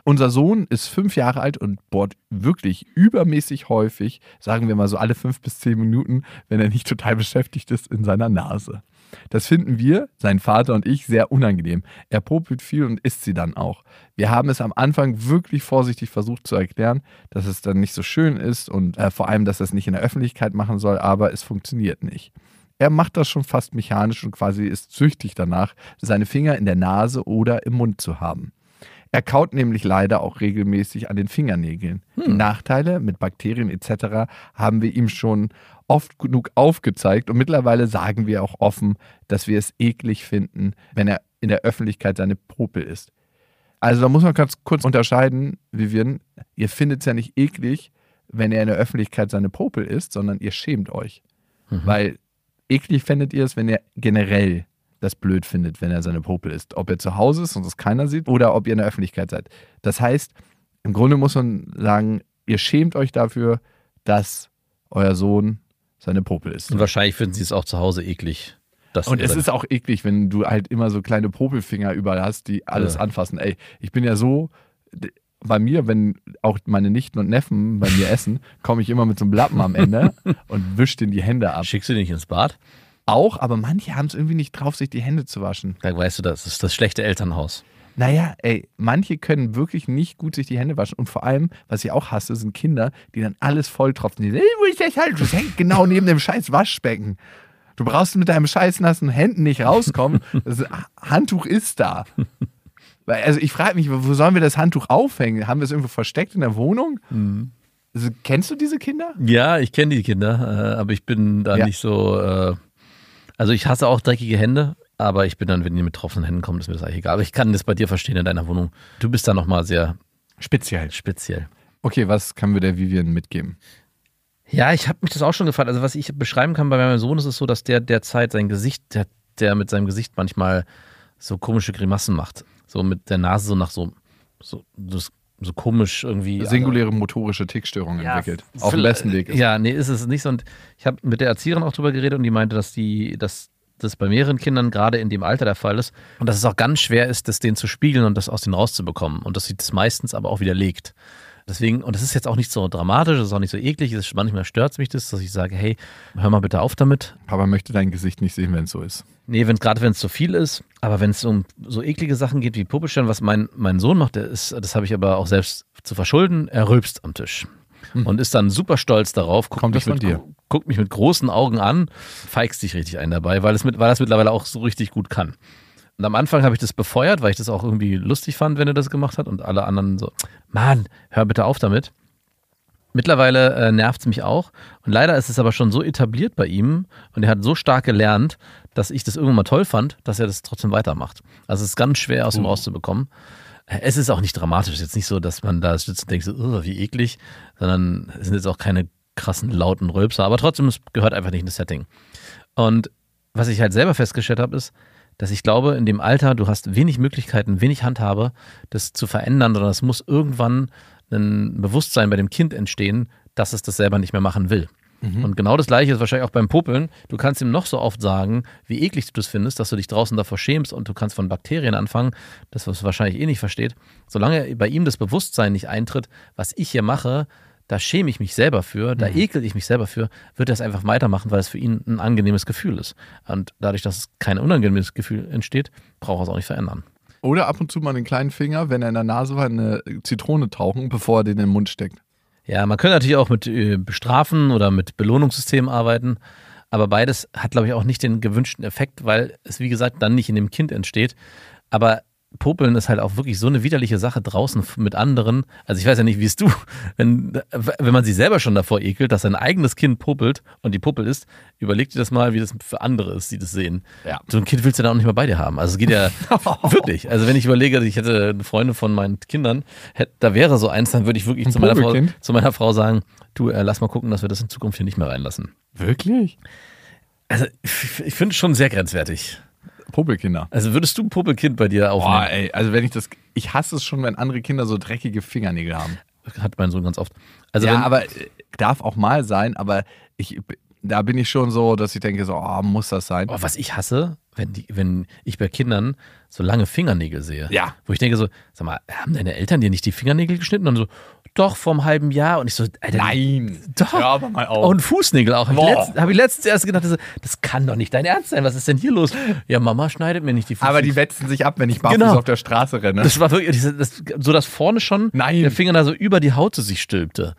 unser Sohn ist fünf Jahre alt und bohrt wirklich übermäßig häufig, sagen wir mal so alle fünf bis zehn Minuten, wenn er nicht total beschäftigt ist, in seiner Nase. Das finden wir, sein Vater und ich, sehr unangenehm. Er popelt viel und isst sie dann auch. Wir haben es am Anfang wirklich vorsichtig versucht zu erklären, dass es dann nicht so schön ist und äh, vor allem, dass er es nicht in der Öffentlichkeit machen soll, aber es funktioniert nicht. Er macht das schon fast mechanisch und quasi ist süchtig danach, seine Finger in der Nase oder im Mund zu haben. Er kaut nämlich leider auch regelmäßig an den Fingernägeln. Die Nachteile mit Bakterien etc. haben wir ihm schon oft genug aufgezeigt und mittlerweile sagen wir auch offen, dass wir es eklig finden, wenn er in der Öffentlichkeit seine Popel isst. Also da muss man ganz kurz unterscheiden, Vivian, ihr findet es ja nicht eklig, wenn er in der Öffentlichkeit seine Popel isst, sondern ihr schämt euch. Weil eklig fändet ihr es, wenn ihr generell das blöd findet, wenn er seine Popel isst. Ob er zu Hause ist und es keiner sieht oder ob ihr in der Öffentlichkeit seid. Das heißt, im Grunde muss man sagen, ihr schämt euch dafür, dass euer Sohn seine Popel isst. Und wahrscheinlich finden sie es auch zu Hause eklig. Und es ist auch eklig, wenn du halt immer so kleine Popelfinger überall hast, die alles Ja. anfassen. Ey, ich bin ja so, bei mir, wenn auch meine Nichten und Neffen bei mir essen, komme ich immer mit so einem Lappen am Ende und wische denen die Hände ab. Schickst du dich nicht ins Bad? Auch, aber manche haben es irgendwie nicht drauf, sich die Hände zu waschen. Da weißt du, das ist das schlechte Elternhaus. Naja, ey, manche können wirklich nicht gut sich die Hände waschen. Und vor allem, was ich auch hasse, sind Kinder, die dann alles volltropfen. Die sagen, "Ey, wo ist das halt? Das hängt genau neben dem scheiß Waschbecken. Du brauchst mit deinem scheiß nassen Händen nicht rauskommen. Das Handtuch ist da. Also ich frage mich, wo sollen wir das Handtuch aufhängen? Haben wir es irgendwo versteckt in der Wohnung? Mhm. Also, kennst du diese Kinder? Ja, ich kenne die Kinder, äh, aber ich bin da Ja. nicht so. Äh, also ich hasse auch dreckige Hände, aber ich bin dann, wenn die mit tropfenden Händen kommen, ist mir das eigentlich egal. Aber ich kann das bei dir verstehen in deiner Wohnung. Du bist da nochmal sehr Speziell. speziell. Okay, was können wir der Vivian mitgeben? Ja, ich habe mich das auch schon gefragt. Also was ich beschreiben kann bei meinem Sohn ist es so, dass der derzeit sein Gesicht, der, der mit seinem Gesicht manchmal so komische Grimassen macht. So mit der Nase so nach so, so, so, so komisch irgendwie. Singuläre motorische Tickstörungen Ja, entwickelt. Auf dem besten Weg ist. Ja, nee, ist es nicht so. Und ich habe mit der Erzieherin auch drüber geredet und die meinte, dass die, dass das bei mehreren Kindern gerade in dem Alter der Fall ist und dass es auch ganz schwer ist, das denen zu spiegeln und das aus denen rauszubekommen und dass sie das meistens aber auch widerlegt. Deswegen, und das ist jetzt auch nicht so dramatisch, das ist auch nicht so eklig, ist, manchmal stört es mich das, dass ich sage, hey, hör mal bitte auf damit. Papa möchte dein Gesicht nicht sehen, wenn es so ist. Nee, wenn, gerade wenn es zu viel ist, aber wenn es um so eklige Sachen geht wie Puppelstellen, was mein, mein Sohn macht, der ist, das habe ich aber auch selbst zu verschulden, er rülpst am Tisch. Und ist dann super stolz darauf, guckt, Kommt mich das mit, dir? guckt mich mit großen Augen an, feigst dich richtig ein dabei, weil es mit, weil er es mittlerweile auch so richtig gut kann. Und am Anfang habe ich das befeuert, weil ich das auch irgendwie lustig fand, wenn er das gemacht hat und alle anderen so, Mann, hör bitte auf damit. Mittlerweile äh, nervt es mich auch. Und leider ist es aber schon so etabliert bei ihm und er hat so stark gelernt, dass ich das irgendwann mal toll fand, dass er das trotzdem weitermacht. Also es ist ganz schwer aus ihm rauszubekommen. Äh, Es ist auch nicht dramatisch. Es ist jetzt nicht so, dass man da sitzt und denkt, so, "Ugh, wie eklig, sondern es sind jetzt auch keine krassen, lauten Rülpser. Aber trotzdem, es gehört einfach nicht in das Setting. Und was ich halt selber festgestellt habe, ist, dass ich glaube, in dem Alter, du hast wenig Möglichkeiten, wenig Handhabe, das zu verändern, sondern es muss irgendwann ein Bewusstsein bei dem Kind entstehen, dass es das selber nicht mehr machen will. Und genau das gleiche ist wahrscheinlich auch beim Popeln. Du kannst ihm noch so oft sagen, wie eklig du das findest, dass du dich draußen davor schämst und du kannst von Bakterien anfangen, das was wahrscheinlich eh nicht versteht. Solange bei ihm das Bewusstsein nicht eintritt, was ich hier mache, da schäme ich mich selber für, da ekel ich mich selber für, wird er es einfach weitermachen, weil es für ihn ein angenehmes Gefühl ist. Und dadurch, dass es kein unangenehmes Gefühl entsteht, braucht er es auch nicht verändern. Oder ab und zu mal den kleinen Finger, wenn er in der Nase war, in eine Zitrone tauchen, bevor er den in den Mund steckt. Ja, man könnte natürlich auch mit äh, Bestrafen oder mit Belohnungssystemen arbeiten, aber beides hat, glaube ich, auch nicht den gewünschten Effekt, weil es, wie gesagt, dann nicht in dem Kind entsteht. Aber Popeln ist halt auch wirklich so eine widerliche Sache draußen mit anderen. Also ich weiß ja nicht, wie es du, wenn, wenn man sich selber schon davor ekelt, dass sein eigenes Kind popelt und die Puppel ist, überleg dir das mal, wie das für andere ist, die das sehen. Ja. So ein Kind willst du dann auch nicht mehr bei dir haben. Also es geht ja wirklich. Also wenn ich überlege, ich hätte eine Freundin von meinen Kindern, hätte, da wäre so eins, dann würde ich wirklich zu meiner, Frau, zu meiner Frau sagen, du, äh, lass mal gucken, dass wir das in Zukunft hier nicht mehr reinlassen. Wirklich? Also ich, ich finde es schon sehr grenzwertig. Popelkinder. Also würdest du ein Puppelkind bei dir aufnehmen? Boah, ey, also wenn ich das, ich hasse es schon, wenn andere Kinder so dreckige Fingernägel haben. Hat mein Sohn ganz oft. Also ja, wenn, aber äh, darf auch mal sein, aber ich, da bin ich schon so, dass ich denke so, oh, muss das sein? oh, was ich hasse, wenn, die, wenn ich bei Kindern so lange Fingernägel sehe. Ja. Wo ich denke so, sag mal, haben deine Eltern dir nicht die Fingernägel geschnitten? Und so, doch, vor einem halben Jahr. Und ich so, Alter, Nein. Doch. Hör aber mal auf. Und Fußnägel auch. Habe ich, letzt, hab ich letztens erst gedacht, das, das kann doch nicht dein Ernst sein. Was ist denn hier los? Ja, Mama schneidet mir nicht die Fußnägel. aber die wetzen sich ab, wenn ich barfuß Genau. auf der Straße renne. Das war wirklich, das, so dass vorne schon Nein. der Finger da so über die Haut zu sich stülpte.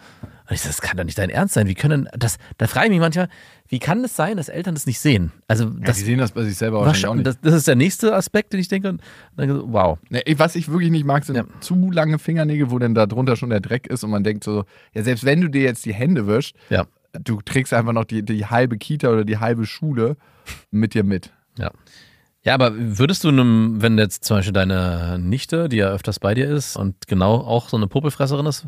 Und ich so, das kann doch nicht dein Ernst sein. Wie können das? Da frage ich mich manchmal, wie kann es sein, dass Eltern das nicht sehen? Also ja, das, die sehen das bei sich selber wahrscheinlich auch nicht. das, das ist der nächste Aspekt, den ich denke. Und dann, wow. Nee, was ich wirklich nicht mag, sind Ja. zu lange Fingernägel, wo dann da drunter schon der Dreck ist und man denkt so, ja, selbst wenn du dir jetzt die Hände wischst, Ja, du trägst einfach noch die, die halbe Kita oder die halbe Schule mit dir mit. ja. Ja, aber würdest du, einem, wenn jetzt zum Beispiel deine Nichte, die ja öfters bei dir ist und genau auch so eine Popelfresserin ist,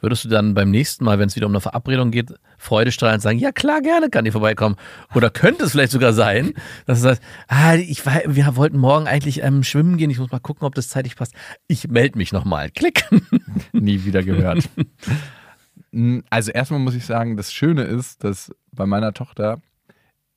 würdest du dann beim nächsten Mal, wenn es wieder um eine Verabredung geht, freudestrahlend sagen, ja klar, gerne kann die vorbeikommen? Oder könnte es vielleicht sogar sein, dass du sagst, ah, ich wir wollten morgen eigentlich ähm, schwimmen gehen, ich muss mal gucken, ob das zeitlich passt. Ich melde mich nochmal. Klick. Nie wieder gehört. Mm, also erstmal muss ich sagen, das Schöne ist, dass bei meiner Tochter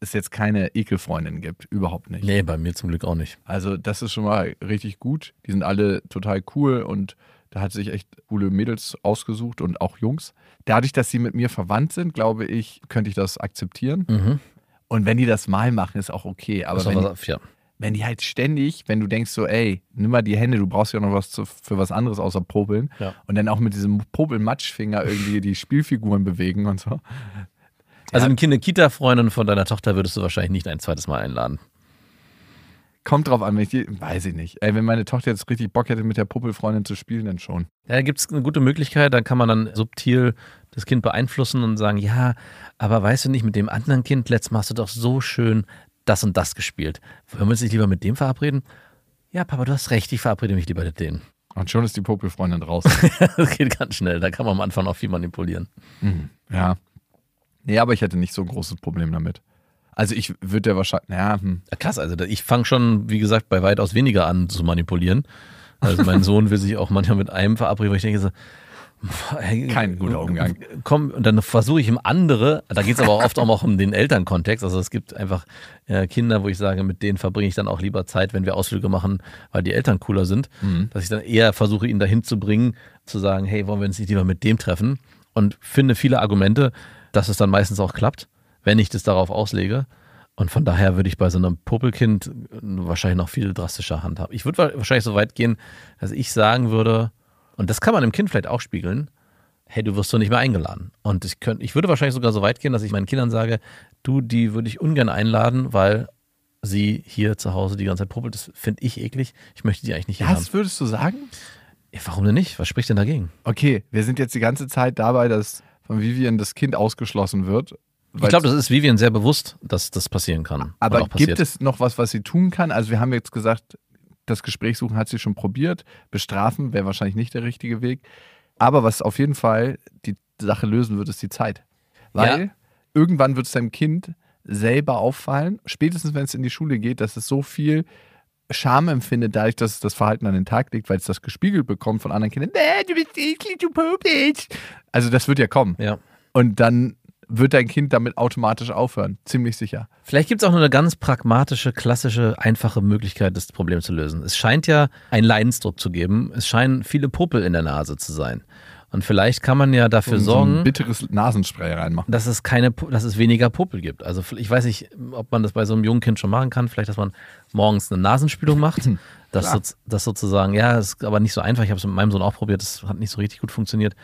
es jetzt keine Ekelfreundin gibt. Überhaupt nicht. Nee, bei mir zum Glück auch nicht. Also das ist schon mal richtig gut. Die sind alle total cool und da hat sich echt coole Mädels ausgesucht und auch Jungs. Dadurch, dass sie mit mir verwandt sind, glaube ich, könnte ich das akzeptieren. Mhm. Und wenn die das mal machen, ist auch okay. Aber wenn, was, ja. wenn die halt ständig, wenn du denkst so, ey, nimm mal die Hände, du brauchst ja noch was zu, für was anderes außer Popeln. Ja. Und dann auch mit diesem Popel-Matschfinger irgendwie die Spielfiguren bewegen und so. Also eine Kinder-Kita-Freundin von deiner Tochter würdest du wahrscheinlich nicht ein zweites Mal einladen. Kommt drauf an, wenn ich die, weiß ich nicht. Ey, wenn meine Tochter jetzt richtig Bock hätte, mit der Puppelfreundin zu spielen, dann schon. Ja, da gibt es eine gute Möglichkeit, da kann man dann subtil das Kind beeinflussen und sagen, ja, aber weißt du nicht, mit dem anderen Kind letztes Mal hast du doch so schön das und das gespielt. Wollen wir uns nicht lieber mit dem verabreden? Ja, Papa, du hast recht, ich verabrede mich lieber mit denen. Und schon ist die Puppelfreundin raus. das geht ganz schnell, da kann man am Anfang auch viel manipulieren. Mhm. Ja. Nee, aber ich hätte nicht so ein großes Problem damit. Also ich würde ja wahrscheinlich, ja, hm. Ja, krass, also ich fange schon, wie gesagt, bei weitaus weniger an zu manipulieren. Also mein Sohn will sich auch manchmal mit einem verabreden, wo ich denke so, hey, Kein guter Umgang. Komm, und dann versuche ich ihm andere, da geht es aber oft auch um den Elternkontext. Also es gibt einfach äh, Kinder, wo ich sage, mit denen verbringe ich dann auch lieber Zeit, wenn wir Ausflüge machen, weil die Eltern cooler sind. Mhm. Dass ich dann eher versuche, ihn dahin zu bringen, zu sagen, hey, wollen wir uns nicht lieber mit dem treffen? Und finde viele Argumente, dass es dann meistens auch klappt, wenn ich das darauf auslege. Und von daher würde ich bei so einem Popelkind wahrscheinlich noch viel drastischer handhaben. Ich würde wahrscheinlich so weit gehen, dass ich sagen würde, und das kann man dem Kind vielleicht auch spiegeln, hey, du wirst so nicht mehr eingeladen. Und ich, könnt, ich würde wahrscheinlich sogar so weit gehen, dass ich meinen Kindern sage, du, die würde ich ungern einladen, weil sie hier zu Hause die ganze Zeit popelt. Das finde ich eklig. Ich möchte die eigentlich nicht hier haben. Das würdest du sagen? Ja, warum denn nicht? Was spricht denn dagegen? Okay, wir sind jetzt die ganze Zeit dabei, dass von Vivian das Kind ausgeschlossen wird. Ich glaube, das ist Vivian sehr bewusst, dass das passieren kann. Aber gibt es noch was, was sie tun kann? Also wir haben jetzt gesagt, das Gespräch suchen hat sie schon probiert. Bestrafen wäre wahrscheinlich nicht der richtige Weg. Aber was auf jeden Fall die Sache lösen wird, ist die Zeit. Weil Ja. irgendwann wird es deinem Kind selber auffallen, spätestens wenn es in die Schule geht, dass es so viel Scham empfindet, dadurch, dass es das Verhalten an den Tag legt, weil es das gespiegelt bekommt von anderen Kindern. Äh, du bist eklig, du popelst. Also das wird ja kommen. Ja. Und dann wird dein Kind damit automatisch aufhören. Ziemlich sicher. Vielleicht gibt es auch nur eine ganz pragmatische, klassische, einfache Möglichkeit, das Problem zu lösen. Es scheint ja einen Leidensdruck zu geben. Es scheinen viele Popel in der Nase zu sein. Und vielleicht kann man ja dafür so sorgen, ein bitteres Nasenspray reinmachen. dass es keine, dass es weniger Popel gibt. Also ich weiß nicht, ob man das bei so einem jungen Kind schon machen kann. Vielleicht, dass man morgens eine Nasenspülung macht. Das, so, das sozusagen, ja, ist aber nicht so einfach. Ich habe es mit meinem Sohn auch probiert. Das hat nicht so richtig gut funktioniert.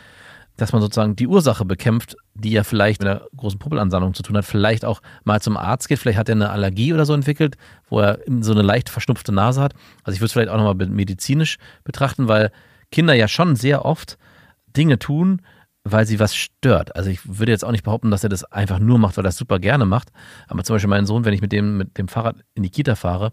Dass man sozusagen die Ursache bekämpft, die ja vielleicht mit einer großen Poppelansammlung zu tun hat. Vielleicht auch mal zum Arzt geht. Vielleicht hat er eine Allergie oder so entwickelt, wo er so eine leicht verschnupfte Nase hat. Also ich würde es vielleicht auch nochmal medizinisch betrachten, weil Kinder ja schon sehr oft Dinge tun, weil sie was stört. Also ich würde jetzt auch nicht behaupten, dass er das einfach nur macht, weil er es super gerne macht. Aber zum Beispiel mein Sohn, wenn ich mit dem mit dem Fahrrad in die Kita fahre,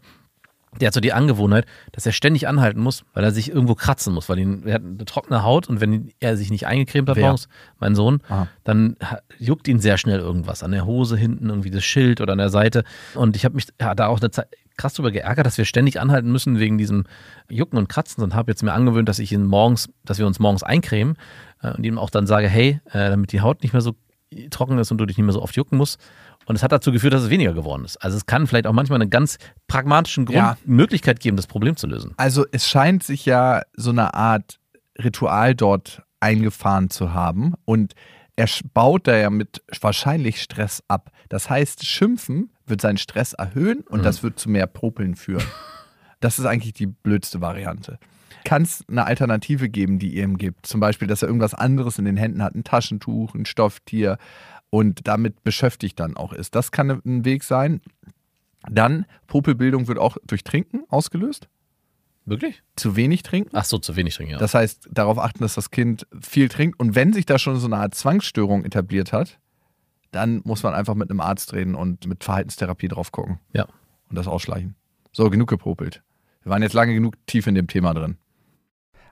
der hat so die Angewohnheit, dass er ständig anhalten muss, weil er sich irgendwo kratzen muss, weil ihn, er hat eine trockene Haut und wenn er sich nicht eingecremt hat morgens, mein Sohn, Aha. dann juckt ihn sehr schnell irgendwas an der Hose hinten, irgendwie das Schild oder an der Seite. Und ich habe mich ja, da auch eine Zeit krass drüber geärgert, dass wir ständig anhalten müssen wegen diesem Jucken und Kratzen und habe jetzt mir angewöhnt, dass ich ihn morgens, dass wir uns morgens eincremen äh, und ihm auch dann sage, hey, äh, damit die Haut nicht mehr so trocken ist und du dich nicht mehr so oft jucken musst. Und es hat dazu geführt, dass es weniger geworden ist. Also es kann vielleicht auch manchmal eine ganz pragmatischen Grund Ja. Möglichkeit geben, das Problem zu lösen. Also es scheint sich ja so eine Art Ritual dort eingefahren zu haben und er baut da ja mit wahrscheinlich Stress ab. Das heißt, Schimpfen wird seinen Stress erhöhen und Mhm. das wird zu mehr Popeln führen. Das ist eigentlich die blödste Variante. Kann es eine Alternative geben, die ihr ihm gibt? Zum Beispiel, dass er irgendwas anderes in den Händen hat, ein Taschentuch, ein Stofftier und damit beschäftigt dann auch ist. Das kann ein Weg sein. Dann, Popelbildung wird auch durch Trinken ausgelöst. Wirklich? Zu wenig trinken. Ach so, zu wenig trinken, ja. Das heißt, darauf achten, dass das Kind viel trinkt. Und wenn sich da schon so eine Art Zwangsstörung etabliert hat, dann muss man einfach mit einem Arzt reden und mit Verhaltenstherapie drauf gucken. Ja. Und das ausschleichen. So, genug gepopelt. Wir waren jetzt lange genug tief in dem Thema drin.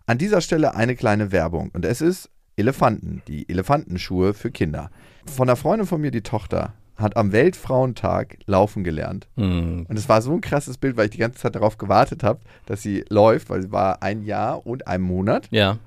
An dieser Stelle eine kleine Werbung. Und es ist Elefanten, die Elefantenschuhe für Kinder. Von einer Freundin von mir, die Tochter, hat am Weltfrauentag laufen gelernt. Hm. Und es war so ein krasses Bild, weil ich die ganze Zeit darauf gewartet habe, dass sie läuft, weil sie war ein Jahr und ein Monat. Ja.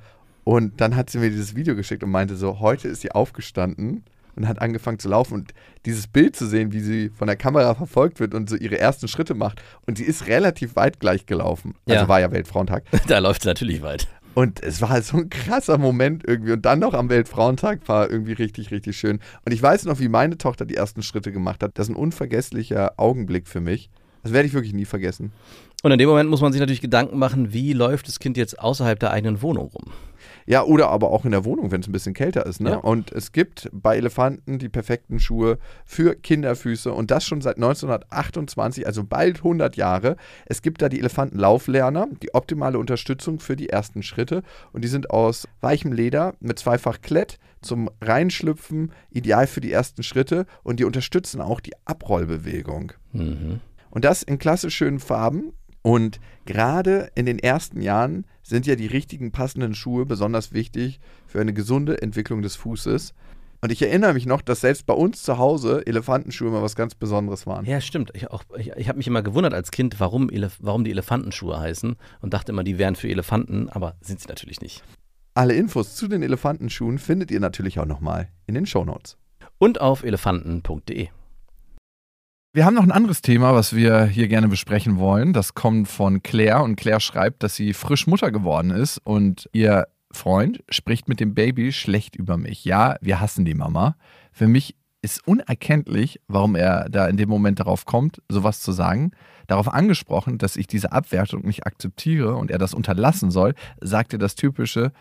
Und dann hat sie mir dieses Video geschickt und meinte so, heute ist sie aufgestanden und hat angefangen zu laufen. Und dieses Bild zu sehen, wie sie von der Kamera verfolgt wird und so ihre ersten Schritte macht. Und sie ist relativ weit gleich gelaufen. Also Ja. war ja Weltfrauentag. Da läuft es natürlich weit. Und es war halt so ein krasser Moment irgendwie. Und dann noch am Weltfrauentag war irgendwie richtig, richtig schön. Und ich weiß noch, wie meine Tochter die ersten Schritte gemacht hat. Das ist ein unvergesslicher Augenblick für mich. Das werde ich wirklich nie vergessen. Und in dem Moment muss man sich natürlich Gedanken machen, wie läuft das Kind jetzt außerhalb der eigenen Wohnung rum? Ja, oder aber auch in der Wohnung, wenn es ein bisschen kälter ist. Ne? Ja. Und es gibt bei Elefanten die perfekten Schuhe für Kinderfüße und das schon seit 1928, also bald 100 Jahre. Es gibt da die Elefantenlauflerner, die optimale Unterstützung für die ersten Schritte und die sind aus weichem Leder mit zweifach Klett zum Reinschlüpfen, ideal für die ersten Schritte und die unterstützen auch die Abrollbewegung. Mhm. Und das in klassisch schönen Farben. Und gerade in den ersten Jahren sind ja die richtigen passenden Schuhe besonders wichtig für eine gesunde Entwicklung des Fußes. Und ich erinnere mich noch, dass selbst bei uns zu Hause Elefantenschuhe immer was ganz Besonderes waren. Ja, stimmt. Ich, auch- ich, ich habe mich immer gewundert als Kind, warum, Elef warum die Elefantenschuhe heißen und dachte immer, die wären für Elefanten, aber sind sie natürlich nicht. Alle Infos zu den Elefantenschuhen findet ihr natürlich auch nochmal in den Shownotes. Und auf elefanten.de. Wir haben noch ein anderes Thema, was wir hier gerne besprechen wollen. Das kommt von Claire und Claire schreibt, dass sie frisch Mutter geworden ist und ihr Freund spricht mit dem Baby schlecht über mich. Ja, wir hassen die Mama. Für mich ist unerkenntlich, warum er da in dem Moment darauf kommt, sowas zu sagen. Darauf angesprochen, dass ich diese Abwertung nicht akzeptiere und er das unterlassen soll, sagt er das typische,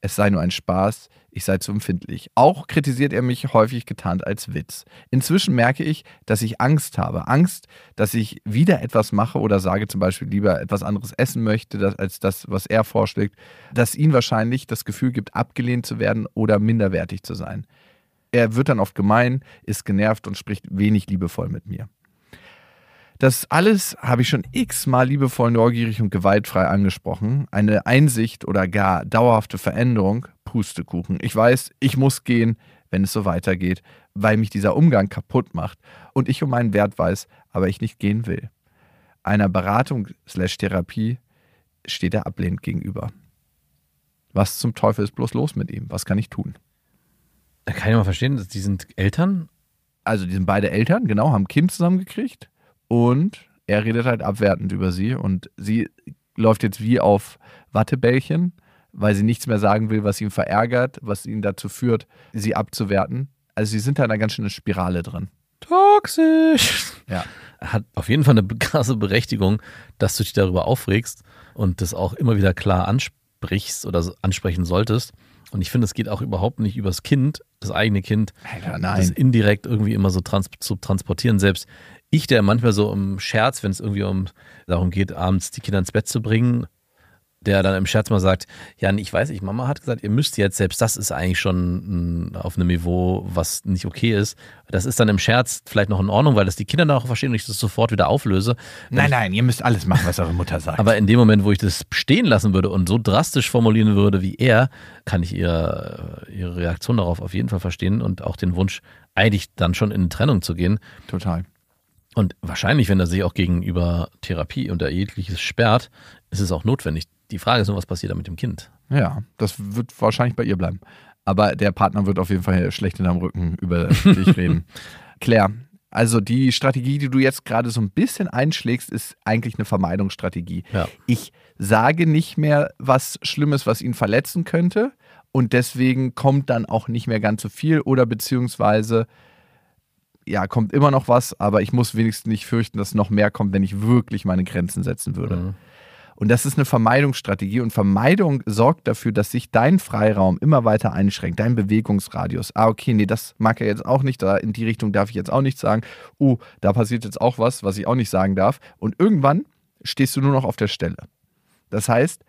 es sei nur ein Spaß, ich sei zu empfindlich. Auch kritisiert er mich häufig getarnt als Witz. Inzwischen merke ich, dass ich Angst habe. Angst, dass ich wieder etwas mache oder sage zum Beispiel lieber etwas anderes essen möchte, als das, was er vorschlägt, das ihn wahrscheinlich das Gefühl gibt, abgelehnt zu werden oder minderwertig zu sein. Er wird dann oft gemein, ist genervt und spricht wenig liebevoll mit mir. Das alles habe ich schon x-mal liebevoll, neugierig und gewaltfrei angesprochen. Eine Einsicht oder gar dauerhafte Veränderung, Pustekuchen. Ich weiß, ich muss gehen, wenn es so weitergeht, weil mich dieser Umgang kaputt macht und ich um meinen Wert weiß, aber ich nicht gehen will. Einer Beratung slash Therapie steht er ablehnend gegenüber. Was zum Teufel ist bloß los mit ihm? Was kann ich tun? Da kann ich mal verstehen, dass die sind Eltern. also die sind beide Eltern, genau, haben ein Kind zusammengekriegt und er redet halt abwertend über sie und sie läuft jetzt wie auf Wattebällchen, weil sie nichts mehr sagen will, was ihn verärgert, was ihn dazu führt, sie abzuwerten. Also sie sind da in einer ganz schönen Spirale drin. Toxisch. Ja. Hat auf jeden Fall eine krasse Berechtigung, dass du dich darüber aufregst und das auch immer wieder klar ansprichst oder ansprechen solltest. Und ich finde, es geht auch überhaupt nicht übers Kind, das eigene Kind, Alter, das indirekt irgendwie immer so trans zu transportieren. Selbst ich, der manchmal so im Scherz, wenn es irgendwie um darum geht, abends die Kinder ins Bett zu bringen, der dann im Scherz mal sagt, ja, ich weiß nicht, Mama hat gesagt, ihr müsst jetzt, selbst das ist eigentlich schon mm, auf einem Niveau, was nicht okay ist. Das ist dann im Scherz vielleicht noch in Ordnung, weil das die Kinder dann auch verstehen und ich das sofort wieder auflöse. Nein, nein, ihr müsst alles machen, was eure Mutter sagt. Aber in dem Moment, wo ich das stehen lassen würde und so drastisch formulieren würde wie er, kann ich ihr, ihre Reaktion darauf auf jeden Fall verstehen und auch den Wunsch, eigentlich dann schon in eine Trennung zu gehen. Total. Und wahrscheinlich, wenn er sich auch gegenüber Therapie und Eheliches sperrt, ist es auch notwendig. Die Frage ist nur, was passiert da mit dem Kind? Ja, das wird wahrscheinlich bei ihr bleiben. Aber der Partner wird auf jeden Fall schlecht hinterm Rücken über dich reden. Claire, also die Strategie, die du jetzt gerade so ein bisschen einschlägst, ist eigentlich eine Vermeidungsstrategie. Ja. Ich sage nicht mehr was Schlimmes, was ihn verletzen könnte. Und deswegen kommt dann auch nicht mehr ganz so viel oder beziehungsweise ja, kommt immer noch was, aber ich muss wenigstens nicht fürchten, dass noch mehr kommt, wenn ich wirklich meine Grenzen setzen würde. Mhm. Und das ist eine Vermeidungsstrategie. Und Vermeidung sorgt dafür, dass sich dein Freiraum immer weiter einschränkt, dein Bewegungsradius. Ah, okay, nee, das mag er jetzt auch nicht. Da in die Richtung darf ich jetzt auch nicht sagen. Uh, da passiert jetzt auch was, was ich auch nicht sagen darf. Und irgendwann stehst du nur noch auf der Stelle. Das heißt,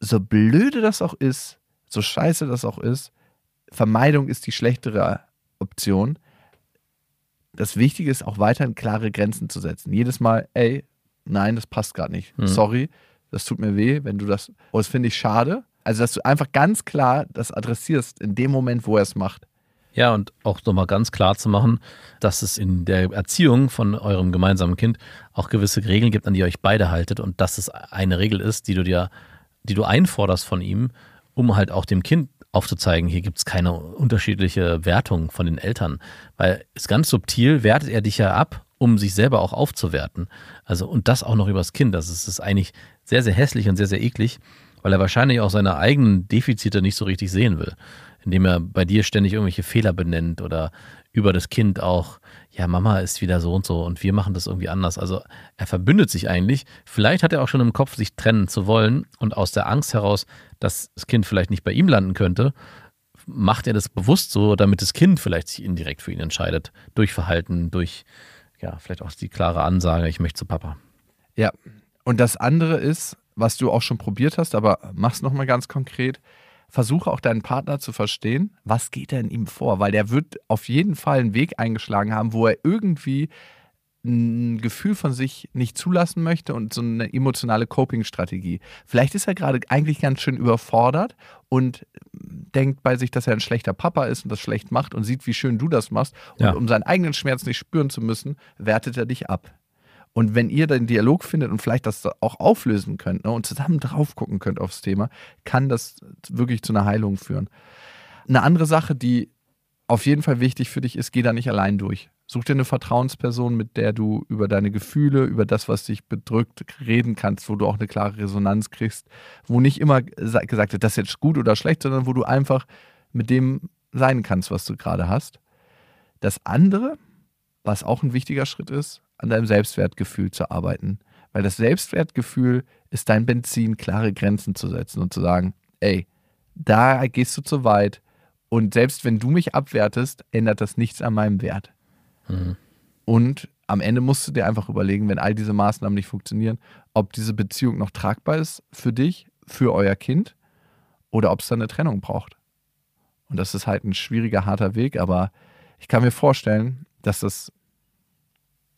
so blöde das auch ist, so scheiße das auch ist, Vermeidung ist die schlechtere Option. Das Wichtige ist auch weiterhin klare Grenzen zu setzen. Jedes Mal, ey, nein, das passt gerade nicht. Mhm. Sorry, das tut mir weh, wenn du das. Oh, das finde ich schade. Also, dass du einfach ganz klar das adressierst in dem Moment, wo er es macht. Ja, und auch nochmal ganz klar zu machen, dass es in der Erziehung von eurem gemeinsamen Kind auch gewisse Regeln gibt, an die ihr euch beide haltet und dass es eine Regel ist, die du dir, die du einforderst von ihm, um halt auch dem Kind aufzuzeigen, hier gibt es keine unterschiedliche Wertung von den Eltern. Weil es ganz subtil wertet er dich ja ab, um sich selber auch aufzuwerten. Also, und das auch noch übers Kind. Das ist, ist eigentlich sehr, sehr hässlich und sehr, sehr eklig. weil er wahrscheinlich auch seine eigenen Defizite nicht so richtig sehen will, indem er bei dir ständig irgendwelche Fehler benennt oder über das Kind auch, ja, Mama ist wieder so und so und wir machen das irgendwie anders. Also er verbündet sich eigentlich. Vielleicht hat er auch schon im Kopf, sich trennen zu wollen und aus der Angst heraus, dass das Kind vielleicht nicht bei ihm landen könnte, macht er das bewusst so, damit das Kind vielleicht sich indirekt für ihn entscheidet. Durch Verhalten, durch, ja, vielleicht auch die klare Ansage, ich möchte zu Papa. Ja. Und das andere ist, was du auch schon probiert hast, aber mach's nochmal ganz konkret. Versuche auch deinen Partner zu verstehen, was geht da in ihm vor, weil der wird auf jeden Fall einen Weg eingeschlagen haben, wo er irgendwie ein Gefühl von sich nicht zulassen möchte und so eine emotionale Coping-Strategie. Vielleicht ist er gerade eigentlich ganz schön überfordert und denkt bei sich, dass er ein schlechter Papa ist und das schlecht macht und sieht, wie schön du das machst. Und Ja. um seinen eigenen Schmerz nicht spüren zu müssen, wertet er dich ab. Und wenn ihr den Dialog findet und vielleicht das auch auflösen könnt ne, und zusammen drauf gucken könnt aufs Thema, kann das wirklich zu einer Heilung führen. Eine andere Sache, die auf jeden Fall wichtig für dich ist, geh da nicht allein durch. Such dir eine Vertrauensperson, mit der du über deine Gefühle, über das, was dich bedrückt, reden kannst, wo du auch eine klare Resonanz kriegst, wo nicht immer gesa- gesagt wird, das ist jetzt gut oder schlecht, sondern wo du einfach mit dem sein kannst, was du gerade hast. Das andere, was auch ein wichtiger Schritt ist, an deinem Selbstwertgefühl zu arbeiten. Weil das Selbstwertgefühl ist dein Benzin, klare Grenzen zu setzen und zu sagen, ey, da gehst du zu weit. Und selbst wenn du mich abwertest, ändert das nichts an meinem Wert. Und am Ende musst du dir einfach überlegen, wenn all diese Maßnahmen nicht funktionieren, ob diese Beziehung noch tragbar ist für dich, für euer Kind oder ob es da eine Trennung braucht. Und das ist halt ein schwieriger, harter Weg, aber ich kann mir vorstellen, dass das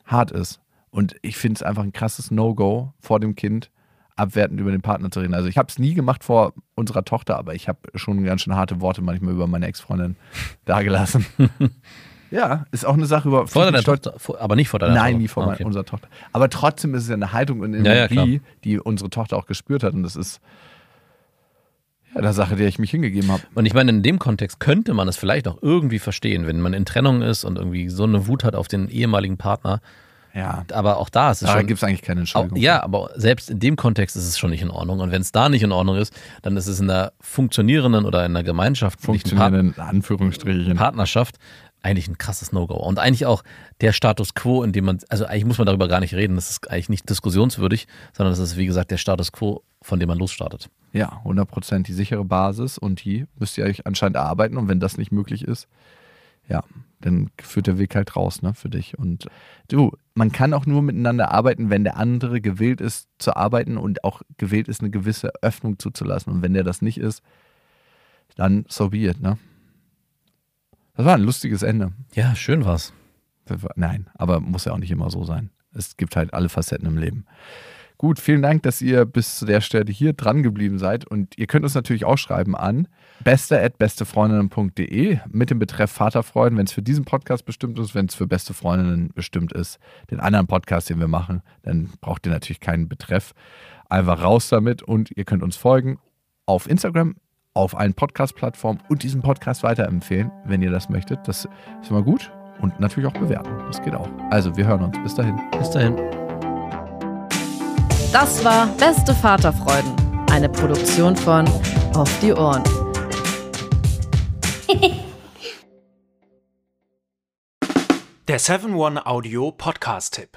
hart ist. Und ich finde es einfach ein krasses No-Go vor dem Kind, abwertend über den Partner zu reden. Also ich habe es nie gemacht vor unserer Tochter, aber ich habe schon ganz schön harte Worte manchmal über meine Ex-Freundin dagelassen. ja, ist auch eine Sache über Vor deiner Tochter, aber nicht vor deiner Nein, Tochter. nie vor Ah, okay. unserer Tochter. Aber trotzdem ist es ja eine Haltung und eine Ja, ja, Energie, die unsere Tochter auch gespürt hat. Und das ist eine Sache, der ich mich hingegeben habe. Und ich meine, in dem Kontext könnte man es vielleicht auch irgendwie verstehen, wenn man in Trennung ist und irgendwie so eine Wut hat auf den ehemaligen Partner. Ja, Aber auch da ist es da schon. gibt es eigentlich keine Auch, Entschuldigung. ja, aber selbst in dem Kontext ist es schon nicht in Ordnung. Und wenn es da nicht in Ordnung ist, dann ist es in einer funktionierenden oder in einer Gemeinschaft, Funktionierenden Anführungsstrichen. Partnerschaft eigentlich ein krasses No-Go. Und eigentlich auch der Status quo, in dem man, also eigentlich muss man darüber gar nicht reden, das ist eigentlich nicht diskussionswürdig, sondern das ist, wie gesagt, der Status quo, von dem man losstartet. Ja, 100 Prozent die sichere Basis und die müsst ihr euch anscheinend erarbeiten. Und wenn das nicht möglich ist, ja, dann führt der Weg halt raus, ne, für dich. Und du, man kann auch nur miteinander arbeiten, wenn der andere gewillt ist zu arbeiten und auch gewillt ist, eine gewisse Öffnung zuzulassen. Und wenn der das nicht ist, dann so be it, ne? Das war ein lustiges Ende. Ja, schön war's. War- Nein, aber muss ja auch nicht immer so sein. Es gibt halt alle Facetten im Leben. Gut, vielen Dank, dass ihr bis zu der Stelle hier dran geblieben seid. Und ihr könnt uns natürlich auch schreiben an beste.bestefreundinnen.de mit dem Betreff Vaterfreuden, wenn es für diesen Podcast bestimmt ist, wenn es für beste Freundinnen bestimmt ist. Den anderen Podcast, den wir machen, dann braucht ihr natürlich keinen Betreff. Einfach raus damit und ihr könnt uns folgen auf Instagram, auf allen Podcast-Plattformen und diesen Podcast weiterempfehlen, wenn ihr das möchtet. Das ist immer gut und natürlich auch bewerten. Das geht auch. Also, wir hören uns. Bis dahin. Bis dahin. Das war Beste Vaterfreuden, eine Produktion von Auf die Ohren. Der 7-One-Audio-Podcast-Tipp.